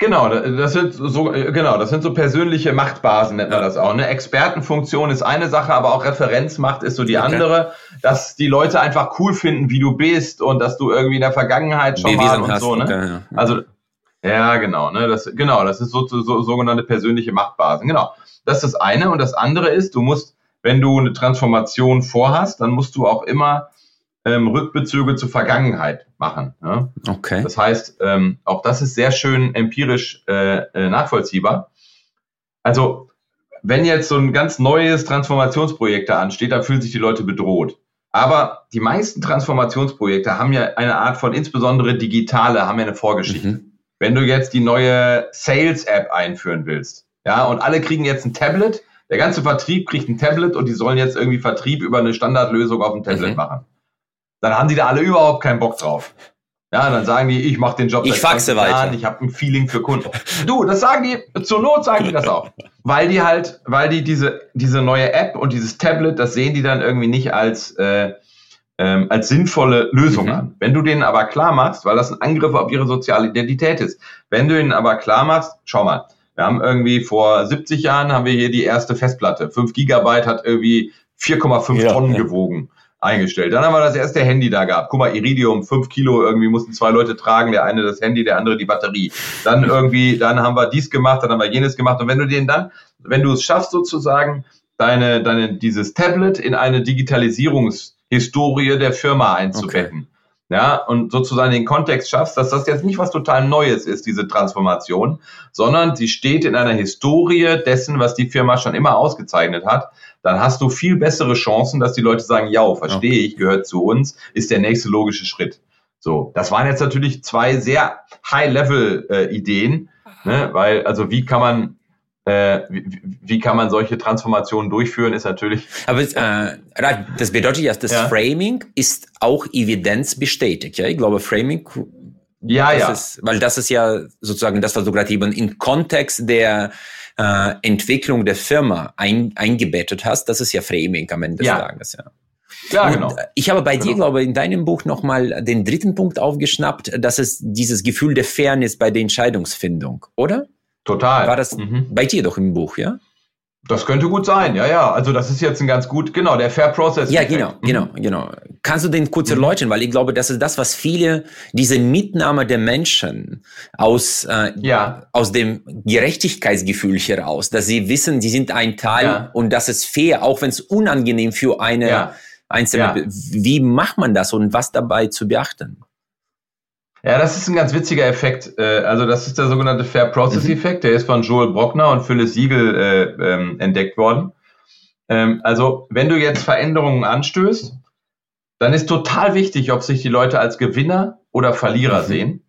Genau, das sind so, genau, das sind so persönliche Machtbasen, nennt man das auch. Ne? Expertenfunktion ist eine Sache, aber auch Referenzmacht ist so die okay. andere, dass die Leute einfach cool finden, wie du bist und dass du irgendwie in der Vergangenheit schon Bewiesen mal und hast, so, ne? Okay, ja. Also, ja, genau, ne, das, genau, das ist so, so, so sogenannte persönliche Machtbasen, genau. Das ist das eine und das andere ist, du musst, wenn du eine Transformation vorhast, dann musst du auch immer ähm, Rückbezüge zur Vergangenheit machen. Ja? Okay. Das heißt, ähm, auch das ist sehr schön empirisch äh, äh, nachvollziehbar. Also, wenn jetzt so ein ganz neues Transformationsprojekt da ansteht, dann fühlen sich die Leute bedroht. Aber die meisten Transformationsprojekte haben ja eine Art von, insbesondere digitale, haben ja eine Vorgeschichte. Mhm. Wenn du jetzt die neue Sales-App einführen willst, ja, und alle kriegen jetzt ein Tablet, der ganze Vertrieb kriegt ein Tablet und die sollen jetzt irgendwie Vertrieb über eine Standardlösung auf dem Tablet mhm. machen dann haben die da alle überhaupt keinen Bock drauf. Ja, dann sagen die, ich mache den Job ich faxe weiter. ich habe ein Feeling für Kunden. Du, das sagen die, zur Not sagen die das auch. Weil die halt, weil die diese, diese neue App und dieses Tablet, das sehen die dann irgendwie nicht als, äh, ähm, als sinnvolle Lösung mhm. an. Wenn du denen aber klar machst, weil das ein Angriff auf ihre soziale Identität ist, wenn du ihnen aber klar machst, schau mal, wir haben irgendwie vor 70 Jahren haben wir hier die erste Festplatte. 5 Gigabyte hat irgendwie 4,5 ja, Tonnen ja. gewogen eingestellt. Dann haben wir das erste Handy da gehabt. Guck mal, Iridium, fünf Kilo, irgendwie mussten zwei Leute tragen, der eine das Handy, der andere die Batterie. Dann irgendwie, dann haben wir dies gemacht, dann haben wir jenes gemacht. Und wenn du den dann, wenn du es schaffst sozusagen, deine, deine, dieses Tablet in eine Digitalisierungshistorie der Firma einzubetten. Okay ja, und sozusagen den Kontext schaffst, dass das jetzt nicht was total Neues ist, diese Transformation, sondern sie steht in einer Historie dessen, was die Firma schon immer ausgezeichnet hat, dann hast du viel bessere Chancen, dass die Leute sagen, ja, verstehe ich, gehört zu uns, ist der nächste logische Schritt. So, das waren jetzt natürlich zwei sehr High-Level-Ideen, äh, ne, weil, also wie kann man äh, wie, wie, kann man solche Transformationen durchführen, ist natürlich. Aber äh, das bedeutet ja, das ja. Framing ist auch evidenzbestätigt. Ja, ich glaube, Framing. Ja, ja. Ist, weil das ist ja sozusagen das, was du gerade eben im Kontext der äh, Entwicklung der Firma ein, eingebettet hast. Das ist ja Framing am Ende des ja. Tages. Ja. Ja, genau. Ich habe bei genau. dir, glaube ich, in deinem Buch nochmal den dritten Punkt aufgeschnappt, dass es dieses Gefühl der Fairness bei der Entscheidungsfindung, oder? Total. War das mhm. bei dir doch im Buch, ja? Das könnte gut sein, ja, ja. Also das ist jetzt ein ganz gut, genau, der Fair Process. Ja, genau, mhm. genau, genau. Kannst du den kurz mhm. erläutern, weil ich glaube, das ist das, was viele, diese Mitnahme der Menschen aus, äh, ja. aus dem Gerechtigkeitsgefühl heraus, dass sie wissen, sie sind ein Teil ja. und das ist fair, auch wenn es unangenehm für eine ja. einzelne, wie macht man das und was dabei zu beachten? Ja, das ist ein ganz witziger Effekt. Äh, also das ist der sogenannte Fair Process mhm. Effekt. Der ist von Joel Brockner und Phyllis Siegel äh, ähm, entdeckt worden. Ähm, also wenn du jetzt Veränderungen anstößt, dann ist total wichtig, ob sich die Leute als Gewinner oder Verlierer mhm. sehen.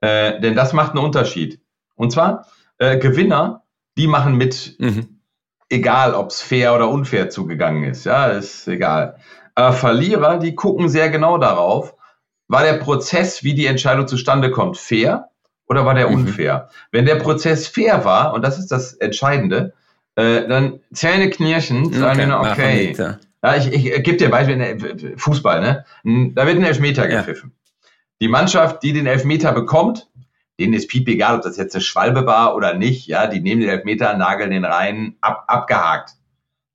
Äh, denn das macht einen Unterschied. Und zwar äh, Gewinner, die machen mit, mhm. egal ob es fair oder unfair zugegangen ist. Ja, ist egal. Aber Verlierer, die gucken sehr genau darauf, war der Prozess, wie die Entscheidung zustande kommt, fair oder war der mhm. unfair? Wenn der Prozess fair war, und das ist das Entscheidende, äh, dann Zähne knirschen, sagen okay, okay. Ja, ich, ich, ich gebe dir ein Beispiel, ne, Fußball, ne? Da wird ein Elfmeter gepfiffen. Ja. Die Mannschaft, die den Elfmeter bekommt, denen ist piep egal, ob das jetzt eine Schwalbe war oder nicht, ja, die nehmen den Elfmeter, nageln den rein, ab, abgehakt.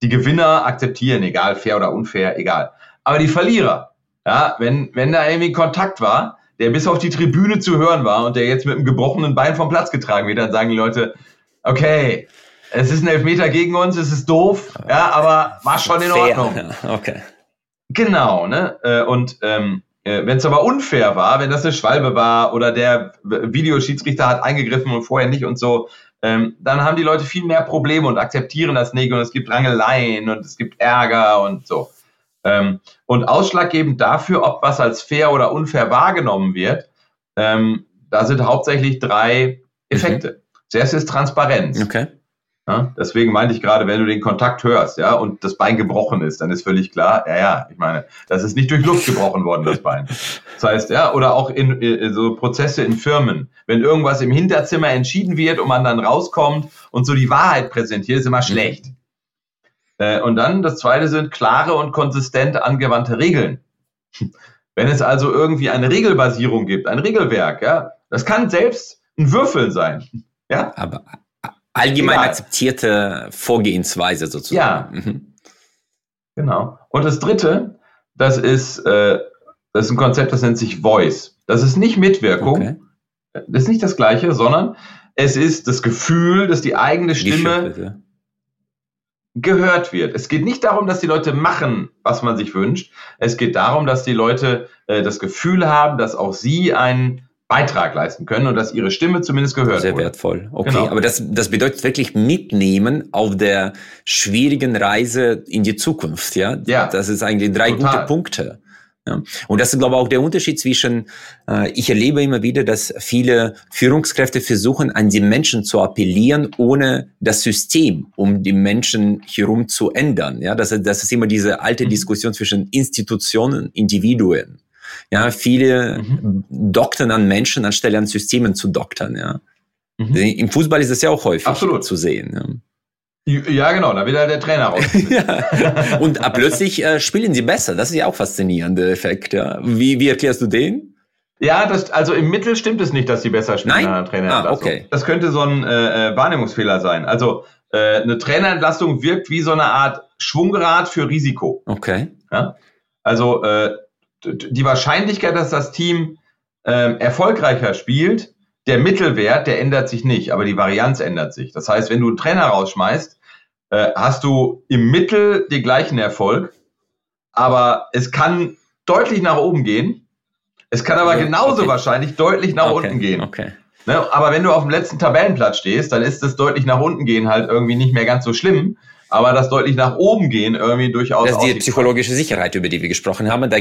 Die Gewinner akzeptieren, egal, fair oder unfair, egal. Aber die Verlierer, ja, wenn, wenn da irgendwie Kontakt war, der bis auf die Tribüne zu hören war und der jetzt mit einem gebrochenen Bein vom Platz getragen wird, dann sagen die Leute, okay, es ist ein Elfmeter gegen uns, es ist doof, ja, aber war schon in Ordnung. Okay. Genau, ne? Äh, und ähm, äh, wenn es aber unfair war, wenn das eine Schwalbe war oder der Videoschiedsrichter hat eingegriffen und vorher nicht und so, ähm, dann haben die Leute viel mehr Probleme und akzeptieren das nicht und es gibt Rangeleien und es gibt Ärger und so. Ähm, und ausschlaggebend dafür, ob was als fair oder unfair wahrgenommen wird, ähm, da sind hauptsächlich drei Effekte. Mhm. Zuerst ist Transparenz. Okay. Ja, deswegen meinte ich gerade, wenn du den Kontakt hörst, ja, und das Bein gebrochen ist, dann ist völlig klar, ja, ja, ich meine, das ist nicht durch Luft gebrochen worden, das Bein. Das heißt, ja, oder auch in, in so Prozesse in Firmen, wenn irgendwas im Hinterzimmer entschieden wird und man dann rauskommt und so die Wahrheit präsentiert, ist immer schlecht. Äh, und dann das zweite sind klare und konsistent angewandte Regeln. Wenn es also irgendwie eine Regelbasierung gibt, ein Regelwerk, ja, das kann selbst ein Würfeln sein. Ja? Aber allgemein Egal. akzeptierte Vorgehensweise sozusagen. Ja. Mhm. Genau. Und das dritte, das ist, äh, das ist ein Konzept, das nennt sich Voice. Das ist nicht Mitwirkung. Okay. Das ist nicht das Gleiche, sondern es ist das Gefühl, dass die eigene Stimme gehört wird. Es geht nicht darum, dass die Leute machen, was man sich wünscht. Es geht darum, dass die Leute äh, das Gefühl haben, dass auch sie einen Beitrag leisten können und dass ihre Stimme zumindest gehört Sehr wurde. wertvoll. Okay, genau. aber das, das bedeutet wirklich mitnehmen auf der schwierigen Reise in die Zukunft, ja? Ja. Das ist eigentlich drei Total. gute Punkte. Ja. Und das ist, glaube ich, auch der Unterschied zwischen, äh, ich erlebe immer wieder, dass viele Führungskräfte versuchen, an die Menschen zu appellieren, ohne das System um die Menschen herum zu ändern. Ja, das, das ist immer diese alte mhm. Diskussion zwischen Institutionen, Individuen. Ja, viele mhm. doktern an Menschen, anstelle an Systemen zu doktern. Ja. Mhm. Im Fußball ist das ja auch häufig Absolut. zu sehen. Ja. Ja, genau, da wird halt der Trainer raus. ja. Und äh, plötzlich äh, spielen sie besser. Das ist ja auch faszinierender Effekt. Ja. Wie, wie erklärst du den? Ja, das, also im Mittel stimmt es nicht, dass sie besser spielen Nein? Trainerentlassung. Ah, okay. Das könnte so ein äh, äh, Wahrnehmungsfehler sein. Also äh, eine Trainerentlassung wirkt wie so eine Art Schwungrad für Risiko. Okay. Ja? Also äh, die Wahrscheinlichkeit, dass das Team ähm, erfolgreicher spielt, der Mittelwert, der ändert sich nicht, aber die Varianz ändert sich. Das heißt, wenn du einen Trainer rausschmeißt, äh, hast du im Mittel den gleichen Erfolg, aber es kann deutlich nach oben gehen. Es kann aber genauso okay. wahrscheinlich deutlich nach okay. unten gehen. Okay. Ne? Aber wenn du auf dem letzten Tabellenplatz stehst, dann ist das deutlich nach unten gehen halt irgendwie nicht mehr ganz so schlimm aber das deutlich nach oben gehen irgendwie durchaus. Das ist die psychologische Sicherheit, über die wir gesprochen haben. Da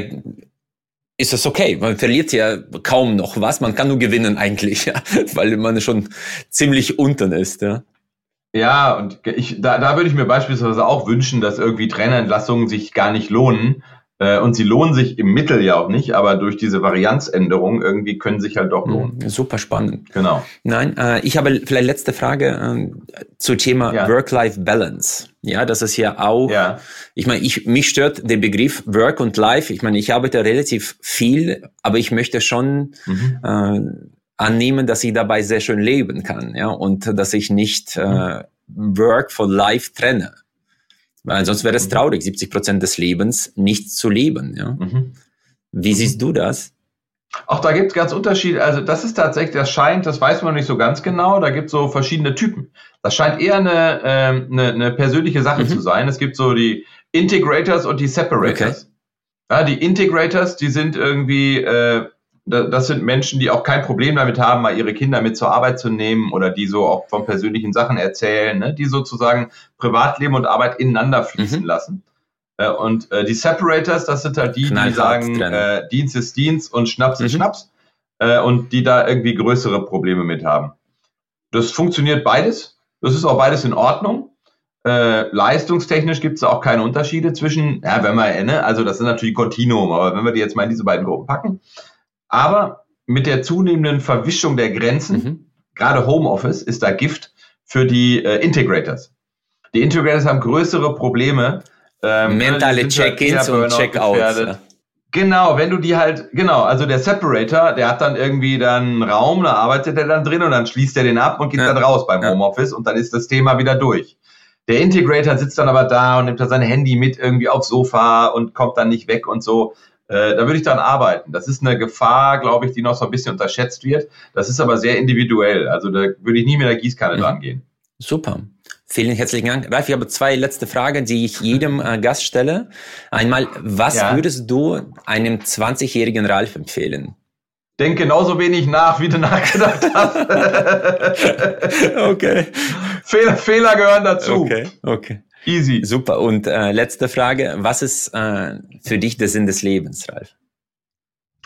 ist das okay. Man verliert ja kaum noch was. Man kann nur gewinnen eigentlich, ja, weil man schon ziemlich unten ist. Ja. Ja, und ich, da, da würde ich mir beispielsweise auch wünschen, dass irgendwie Trainerentlassungen sich gar nicht lohnen, und sie lohnen sich im Mittel ja auch nicht, aber durch diese Varianzänderung irgendwie können sich halt doch hm, lohnen. Super spannend. Genau. Nein, äh, ich habe vielleicht letzte Frage äh, zu Thema ja. Work-Life-Balance. Ja, das ist ja auch, ja. ich meine, ich, mich stört der Begriff Work und Life. Ich meine, ich arbeite relativ viel, aber ich möchte schon mhm. äh, annehmen, dass ich dabei sehr schön leben kann, ja, und dass ich nicht äh, Work von Life trenne. Weil sonst wäre es mhm. traurig, 70 Prozent des Lebens nicht zu leben. Ja? Mhm. Wie siehst du das? Auch da gibt es ganz Unterschiede. Also das ist tatsächlich, das scheint, das weiß man nicht so ganz genau, da gibt es so verschiedene Typen. Das scheint eher eine, äh, eine, eine persönliche Sache mhm. zu sein. Es gibt so die Integrators und die Separators. Okay. Ja, die Integrators, die sind irgendwie äh, das sind Menschen, die auch kein Problem damit haben, mal ihre Kinder mit zur Arbeit zu nehmen oder die so auch von persönlichen Sachen erzählen, ne? die sozusagen Privatleben und Arbeit ineinander fließen mhm. lassen. Äh, und äh, die Separators, das sind halt die, die sagen, äh, Dienst ist Dienst und Schnaps mhm. ist Schnaps äh, und die da irgendwie größere Probleme mit haben. Das funktioniert beides. Das ist auch beides in Ordnung. Äh, leistungstechnisch gibt es auch keine Unterschiede zwischen, ja, wenn wir, ne, also das ist natürlich Kontinuum, aber wenn wir die jetzt mal in diese beiden Gruppen packen, aber mit der zunehmenden Verwischung der Grenzen, mhm. gerade Homeoffice ist da Gift für die äh, Integrators. Die Integrators haben größere Probleme. Ähm, Mentale halt Check-ins und Check-outs. Ja. Genau, wenn du die halt, genau, also der Separator, der hat dann irgendwie dann einen Raum, da arbeitet er dann drin und dann schließt er den ab und geht ja. dann raus beim ja. Homeoffice und dann ist das Thema wieder durch. Der Integrator sitzt dann aber da und nimmt dann sein Handy mit irgendwie aufs Sofa und kommt dann nicht weg und so. Äh, da würde ich dann arbeiten. Das ist eine Gefahr, glaube ich, die noch so ein bisschen unterschätzt wird. Das ist aber sehr individuell. Also da würde ich nie mit der Gießkanne mhm. dran gehen. Super. Vielen herzlichen Dank. Ralf, ich habe zwei letzte Fragen, die ich jedem äh, Gast stelle. Einmal, was ja. würdest du einem 20-jährigen Ralf empfehlen? Denk genauso wenig nach, wie du nachgedacht hast. okay. Fehler, Fehler gehören dazu. Okay, okay. Easy. Super. Und äh, letzte Frage. Was ist äh, für dich der Sinn des Lebens, Ralf?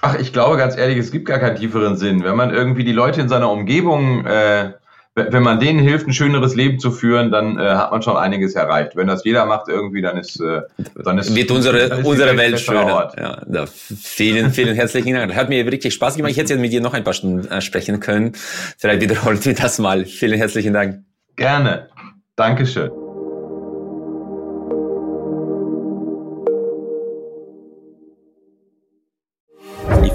Ach, ich glaube ganz ehrlich, es gibt gar keinen tieferen Sinn. Wenn man irgendwie die Leute in seiner Umgebung äh, wenn man denen hilft, ein schöneres Leben zu führen, dann äh, hat man schon einiges erreicht. Wenn das jeder macht irgendwie, dann ist, äh, dann ist wird unsere ist unsere Welt, Welt schöner. Ja, da, vielen vielen herzlichen Dank. Hat mir wirklich Spaß gemacht. Ich hätte jetzt mit dir noch ein paar Stunden äh, sprechen können. Vielleicht wiederholt wir das mal. Vielen herzlichen Dank. Gerne. Dankeschön.